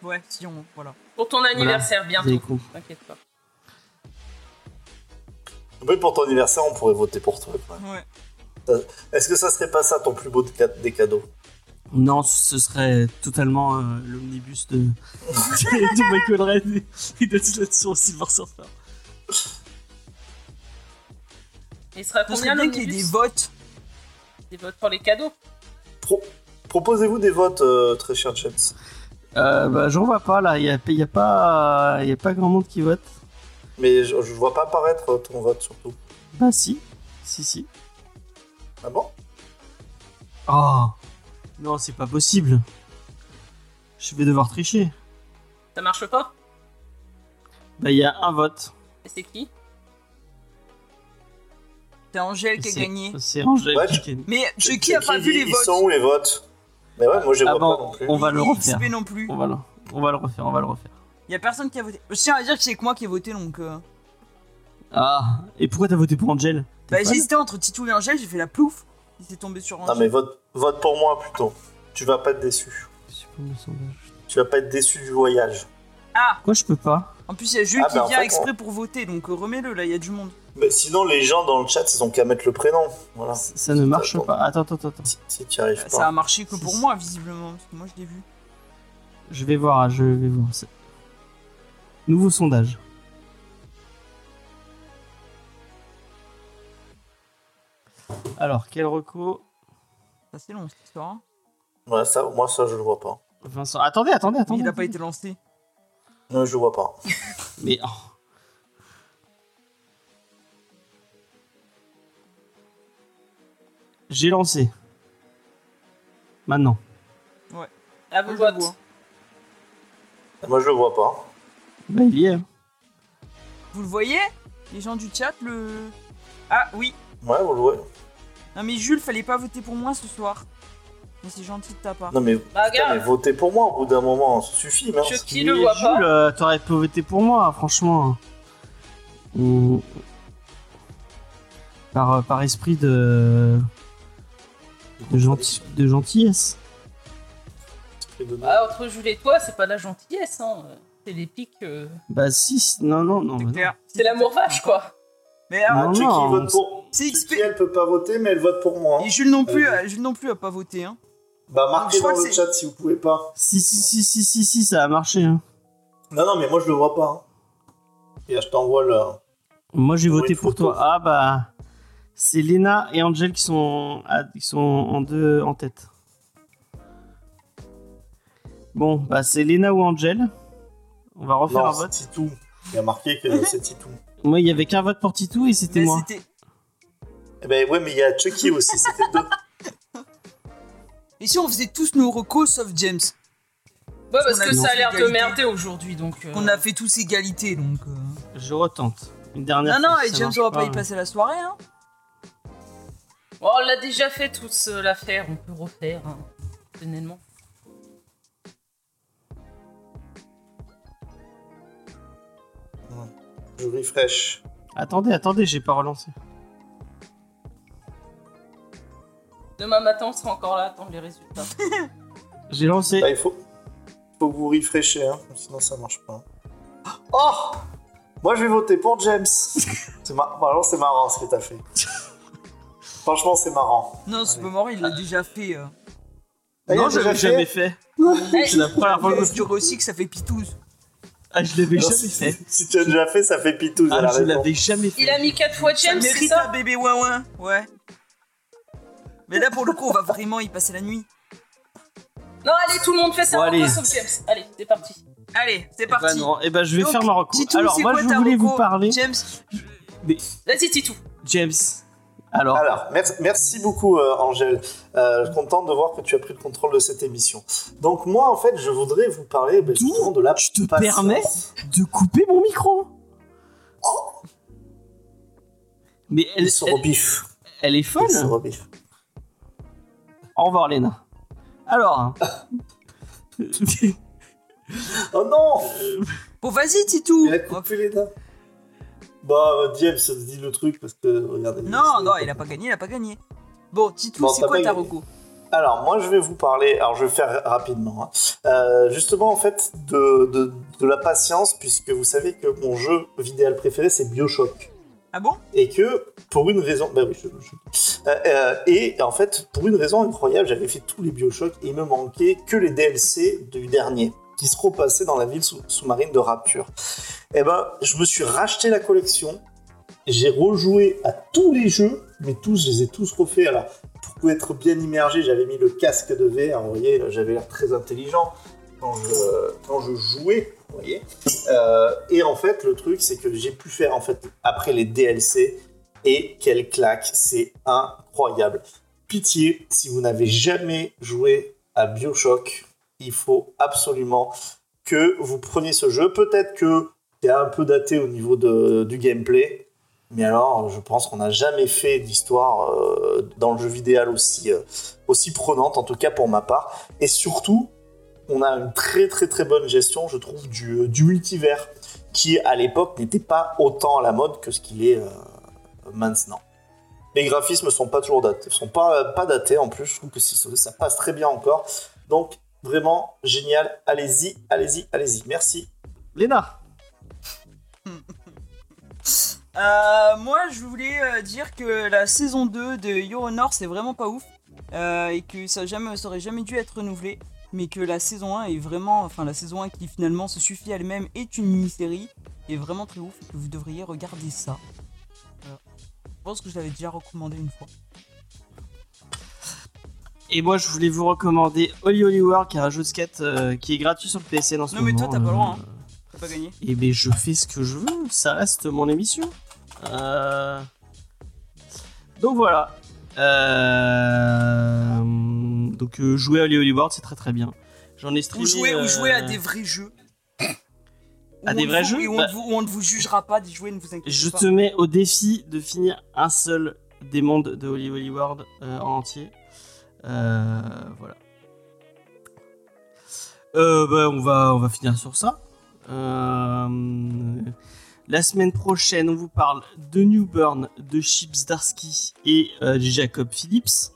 Ouais, si on. Voilà. Pour ton anniversaire avez bientôt, t'inquiète pas. Même pour ton anniversaire, on pourrait voter pour toi. quoi. Ouais. Est-ce que ça serait pas ça ton plus beau des ca- des cadeaux? Non, ce serait totalement euh, l'omnibus de, de Michael Red et- et d'Attention Silver Surfer. Et il sera combien bien qu'il y ait des votes. Des votes pour les cadeaux Pro- Proposez-vous des votes, euh, très cher James. Euh, bah, j'en vois pas là, il y a, y a pas, y a pas grand monde qui vote. Mais je, je vois pas apparaître ton vote surtout. Bah si, si si. Ah bon? Oh non, c'est pas possible. Je vais devoir tricher. Ça marche pas? Bah il y a un vote. Et c'est qui? C'est Angèle qui a gagné. C'est Angèle Ouais, qui. Mais je, qui a pas vu les Ils votes sont où les votes? Mais ouais, moi je Ah vois bon, pas non plus. on va le refaire. Non plus. On va le, on va le refaire, on va le refaire. Il y a personne qui a voté. Je tiens à dire que c'est que moi qui ai voté donc. euh, Ah, et pourquoi t'as voté pour Angel T'es Bah, hésité entre Titou et Angèle, j'ai fait la plouf. Il s'est tombé sur Non Angèle. mais vote, vote pour moi plutôt. Tu vas pas être déçu. Tu vas pas être déçu du voyage. Ah Pourquoi je peux pas En plus, il y a Jules Ah, qui bah, en vient fait, exprès pour voter donc euh, remets-le là, il y a du monde. Mais sinon les gens dans le chat ils ont qu'à mettre le prénom. Voilà. Ça ça ne marche pas. Attends, attends, attends. Si, si tu y arrives Ça a pas. marché que pour Si. moi visiblement, parce que moi je l'ai vu. Je vais voir, je vais voir. Nouveau sondage. Alors, quel reco? Ça c'est long cette histoire. hein. Ouais, ça, moi ça je le vois pas. Vincent. Attendez, attendez, Mais attendez. il a pas été lancé. Non, je le vois pas. Mais. oh. J'ai lancé. Maintenant. À vos Moi, je le votes. vois. Moi je le vois pas. Bah, il y est. hein. Vous le voyez? Les gens du chat le. Ah oui. Ouais, vous le voyez. Non mais Jules, fallait pas voter pour moi ce soir. Mais c'est gentil de ta part. Non mais, Bah, putain, mais regarde, votez pour moi au bout d'un moment, ça suffit. Mince. Mais le Jules, pas. euh, T'aurais pu voter pour moi, franchement. Hum. Par, par esprit de, de, gentil- de gentillesse. Bah, entre Jules et toi, c'est pas de la gentillesse, hein. C'est les pics. euh, Bah si, si- non, non, non. C'est bah non. clair. C'est l'amour vache, quoi. Mais alors, Non, Chucky non, vote pour. c'est Chucky, elle peut pas voter, mais elle vote pour moi. Et Jules non plus, euh, Jules non plus a pas voté. Hein. Bah marquez dans le c'est- chat si vous pouvez pas. Si, si, si, si, si, si, ça a marché. hein. Non, non, mais moi je le vois pas. hein. Et là, je t'envoie le. Moi, j'ai voté pour toi. Ah bah, c'est Lena et Angel qui sont, qui sont en deux en tête. Bon, bah c'est Lena ou Angel. On va refaire Non, un c'est vote. Titou. Il y a marqué que c'est Titou. Moi, il y avait qu'un vote pour Titou et c'était Mais moi. c'était- Eh ben ouais, mais il y a Chucky aussi, c'était deux. Et si on faisait tous nos recos sauf James Ouais, parce que ça a l'air de merder aujourd'hui, donc. euh, On a fait tous égalité donc. euh. Je retente. Une dernière. Non, non, fois, et James on va pas y passer la soirée. Hein. Bon, on l'a déjà fait tous euh, l'affaire, on peut refaire, hein, personnellement. Je refresh. Attendez, attendez, j'ai pas relancé. Demain matin, on sera encore là à attendre les résultats. J'ai lancé. Bah, il faut, faut que vous refreshez, hein, sinon ça marche pas. Oh Moi je vais voter pour James. C'est mar... C'est marrant ce que t'as fait. Franchement, c'est marrant. Non, c'est pas marrant, il l'a déjà fait. Euh. Ah, non, je l'avais jamais fait. Eh, C'est la première fois que je aussi que ça fait pitouze. Ah, je l'avais Non, jamais si, fait. si tu as déjà fait, ça fait pitouze. Ah, je l'avais jamais fait. Il a mis 4 fois Ça James, c'est mérite un ça bébé ouin ouais. Mais là pour le coup, on va vraiment y passer la nuit. Non, allez, tout le monde fait sa Bon, sauf James. Allez, c'est parti. Allez, c'est Eh ben parti. non, eh ben je vais Donc, faire ma recours. Titou, Alors c'est moi quoi je ta voulais vous parler. James, Vas-y, Titou. James. Alors, Alors, merci, merci beaucoup euh, Angèle. Euh, je suis content de voir que tu as pris le contrôle de cette émission. Donc moi, en fait, je voudrais vous parler ben, D'où de la tu te patience. permets de couper mon micro. Mais elle, Il se elle, rebiffe. elle est Il folle. se rebiffe. Au revoir Léna. Alors. Oh non bon vas-y Titou. Il a coupé les dents. Bah, James, dis le truc parce que regardez. Non, non, il a pas gagné, il a pas gagné. Bon, Titou, Bon, c'est quoi ta reco Alors, moi, je vais vous parler. Alors, je vais faire rapidement. hein. Euh, justement, en fait, de, de, de la patience, puisque vous savez que mon jeu vidéo préféré, c'est Bioshock. Ah bon? Et que, pour une raison. Bah oui, je. je- Euh, euh, et en fait, pour une raison incroyable, j'avais fait tous les Bioshock et il me manquait que les DLC du dernier, qui se repassaient dans la ville sous- sous-marine de Rapture. Et ben, je me suis racheté la collection. J'ai rejoué à tous les jeux, mais tous, je les ai tous refaits. Alors, pour être bien immergé, j'avais mis le casque de VR. Vous voyez, j'avais l'air très intelligent quand je, quand je jouais. Vous voyez. Euh, et en fait, le truc, c'est que j'ai pu faire en fait après les DLC. Et quelle claque, c'est incroyable. Pitié, si vous n'avez jamais joué à Bioshock, il faut absolument que vous preniez ce jeu. Peut-être que c'est un peu daté au niveau de- du gameplay, mais alors je pense qu'on n'a jamais fait d'histoire euh, dans le jeu vidéo aussi, euh, aussi prenante, en tout cas pour ma part. Et surtout, on a une très très très bonne gestion, je trouve, du, du multivers, qui à l'époque n'était pas autant à la mode que ce qu'il est euh, maintenant. Les graphismes sont pas toujours datés, sont pas, pas datés en plus, je trouve que ça passe très bien encore. Donc vraiment génial, allez-y, allez-y, allez-y, merci. Léna. Euh, moi, je voulais euh, dire que la saison 2 de Your Honor, c'est vraiment pas ouf. euh, et que ça, jamais, ça aurait jamais dû être renouvelé. Mais que la saison 1 est vraiment. Enfin, la saison 1 qui finalement se suffit elle-même est une mini-série. Est vraiment très ouf. Et que vous devriez regarder ça. Je pense que je l'avais déjà recommandé une fois. Et moi, je voulais vous recommander Holy Holy World, qui est un jeu de skate euh, qui est gratuit sur le PSN en ce Non, mais moment. toi, t'as pas le droit, euh, hein. T'as pas gagné. Et ben, je fais ce que je veux. Ça reste mon émission. Euh, Donc voilà. Euh, Donc euh, jouer à Holy Holy World, c'est très très bien. J'en ai streamé. Ou jouer, euh, ou jouer à des vrais jeux. À des vrais jeux et où on, Bah- ne vous, où on ne vous jugera pas des jouets, ne vous inquiétez Je pas. te mets au défi de finir un seul des mondes de Holy Holy World euh, en entier. Euh, voilà. Euh, bah, on, va, finir sur ça. Euh, la semaine prochaine, on vous parle de New Burn, de Chips Darsky et euh, de Jacob Phillips,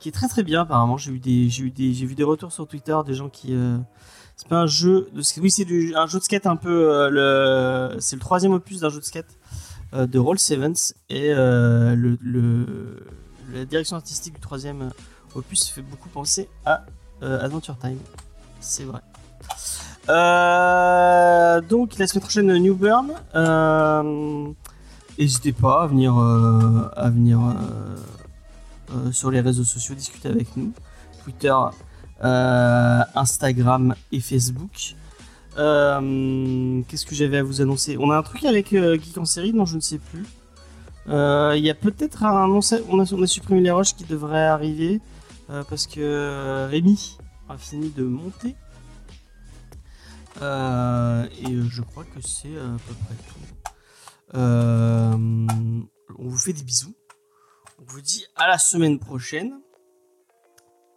qui est très très bien apparemment. J'ai vu des retours sur Twitter, des gens qui. c'est pas un jeu de skate. Oui, c'est un jeu de skate un peu. le, c'est le troisième opus d'un jeu de skate de Roll Sevens et le- la direction artistique du troisième opus fait beaucoup penser à euh, Adventure Time. C'est vrai. Euh, donc la semaine prochaine New Burn. Euh, N'hésitez pas à venir, euh, à venir euh, euh, sur les réseaux sociaux discuter avec nous. Twitter, euh, Instagram et Facebook. Euh, Qu'est-ce que j'avais à vous annoncer? On a un truc avec euh, Geek en série dont je ne sais plus. Euh, Il y a peut-être un on a, on a supprimé les rushs qui devrait arriver euh, parce que euh, Rémi a fini de monter. Et je crois que c'est à peu près tout. On vous fait des bisous. On vous dit à la semaine prochaine.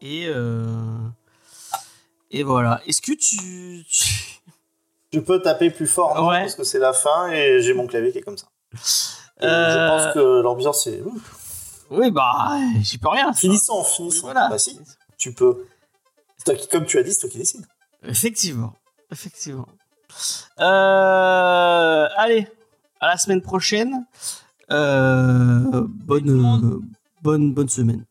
Et, euh, et voilà. Est-ce que tu. tu- Je peux taper plus fort non, Ouais. parce que c'est la fin et j'ai mon clavier qui est comme ça. Euh, Je pense que l'ambiance est. Ouf. Oui, bah, j'y peux rien. Oui, finissons. voilà. Bah si, tu peux. C'est toi qui- comme tu as dit, c'est toi qui décides. Effectivement. Effectivement. Euh, allez, à la semaine prochaine. Euh, bonne, euh, bonne, bonne semaine.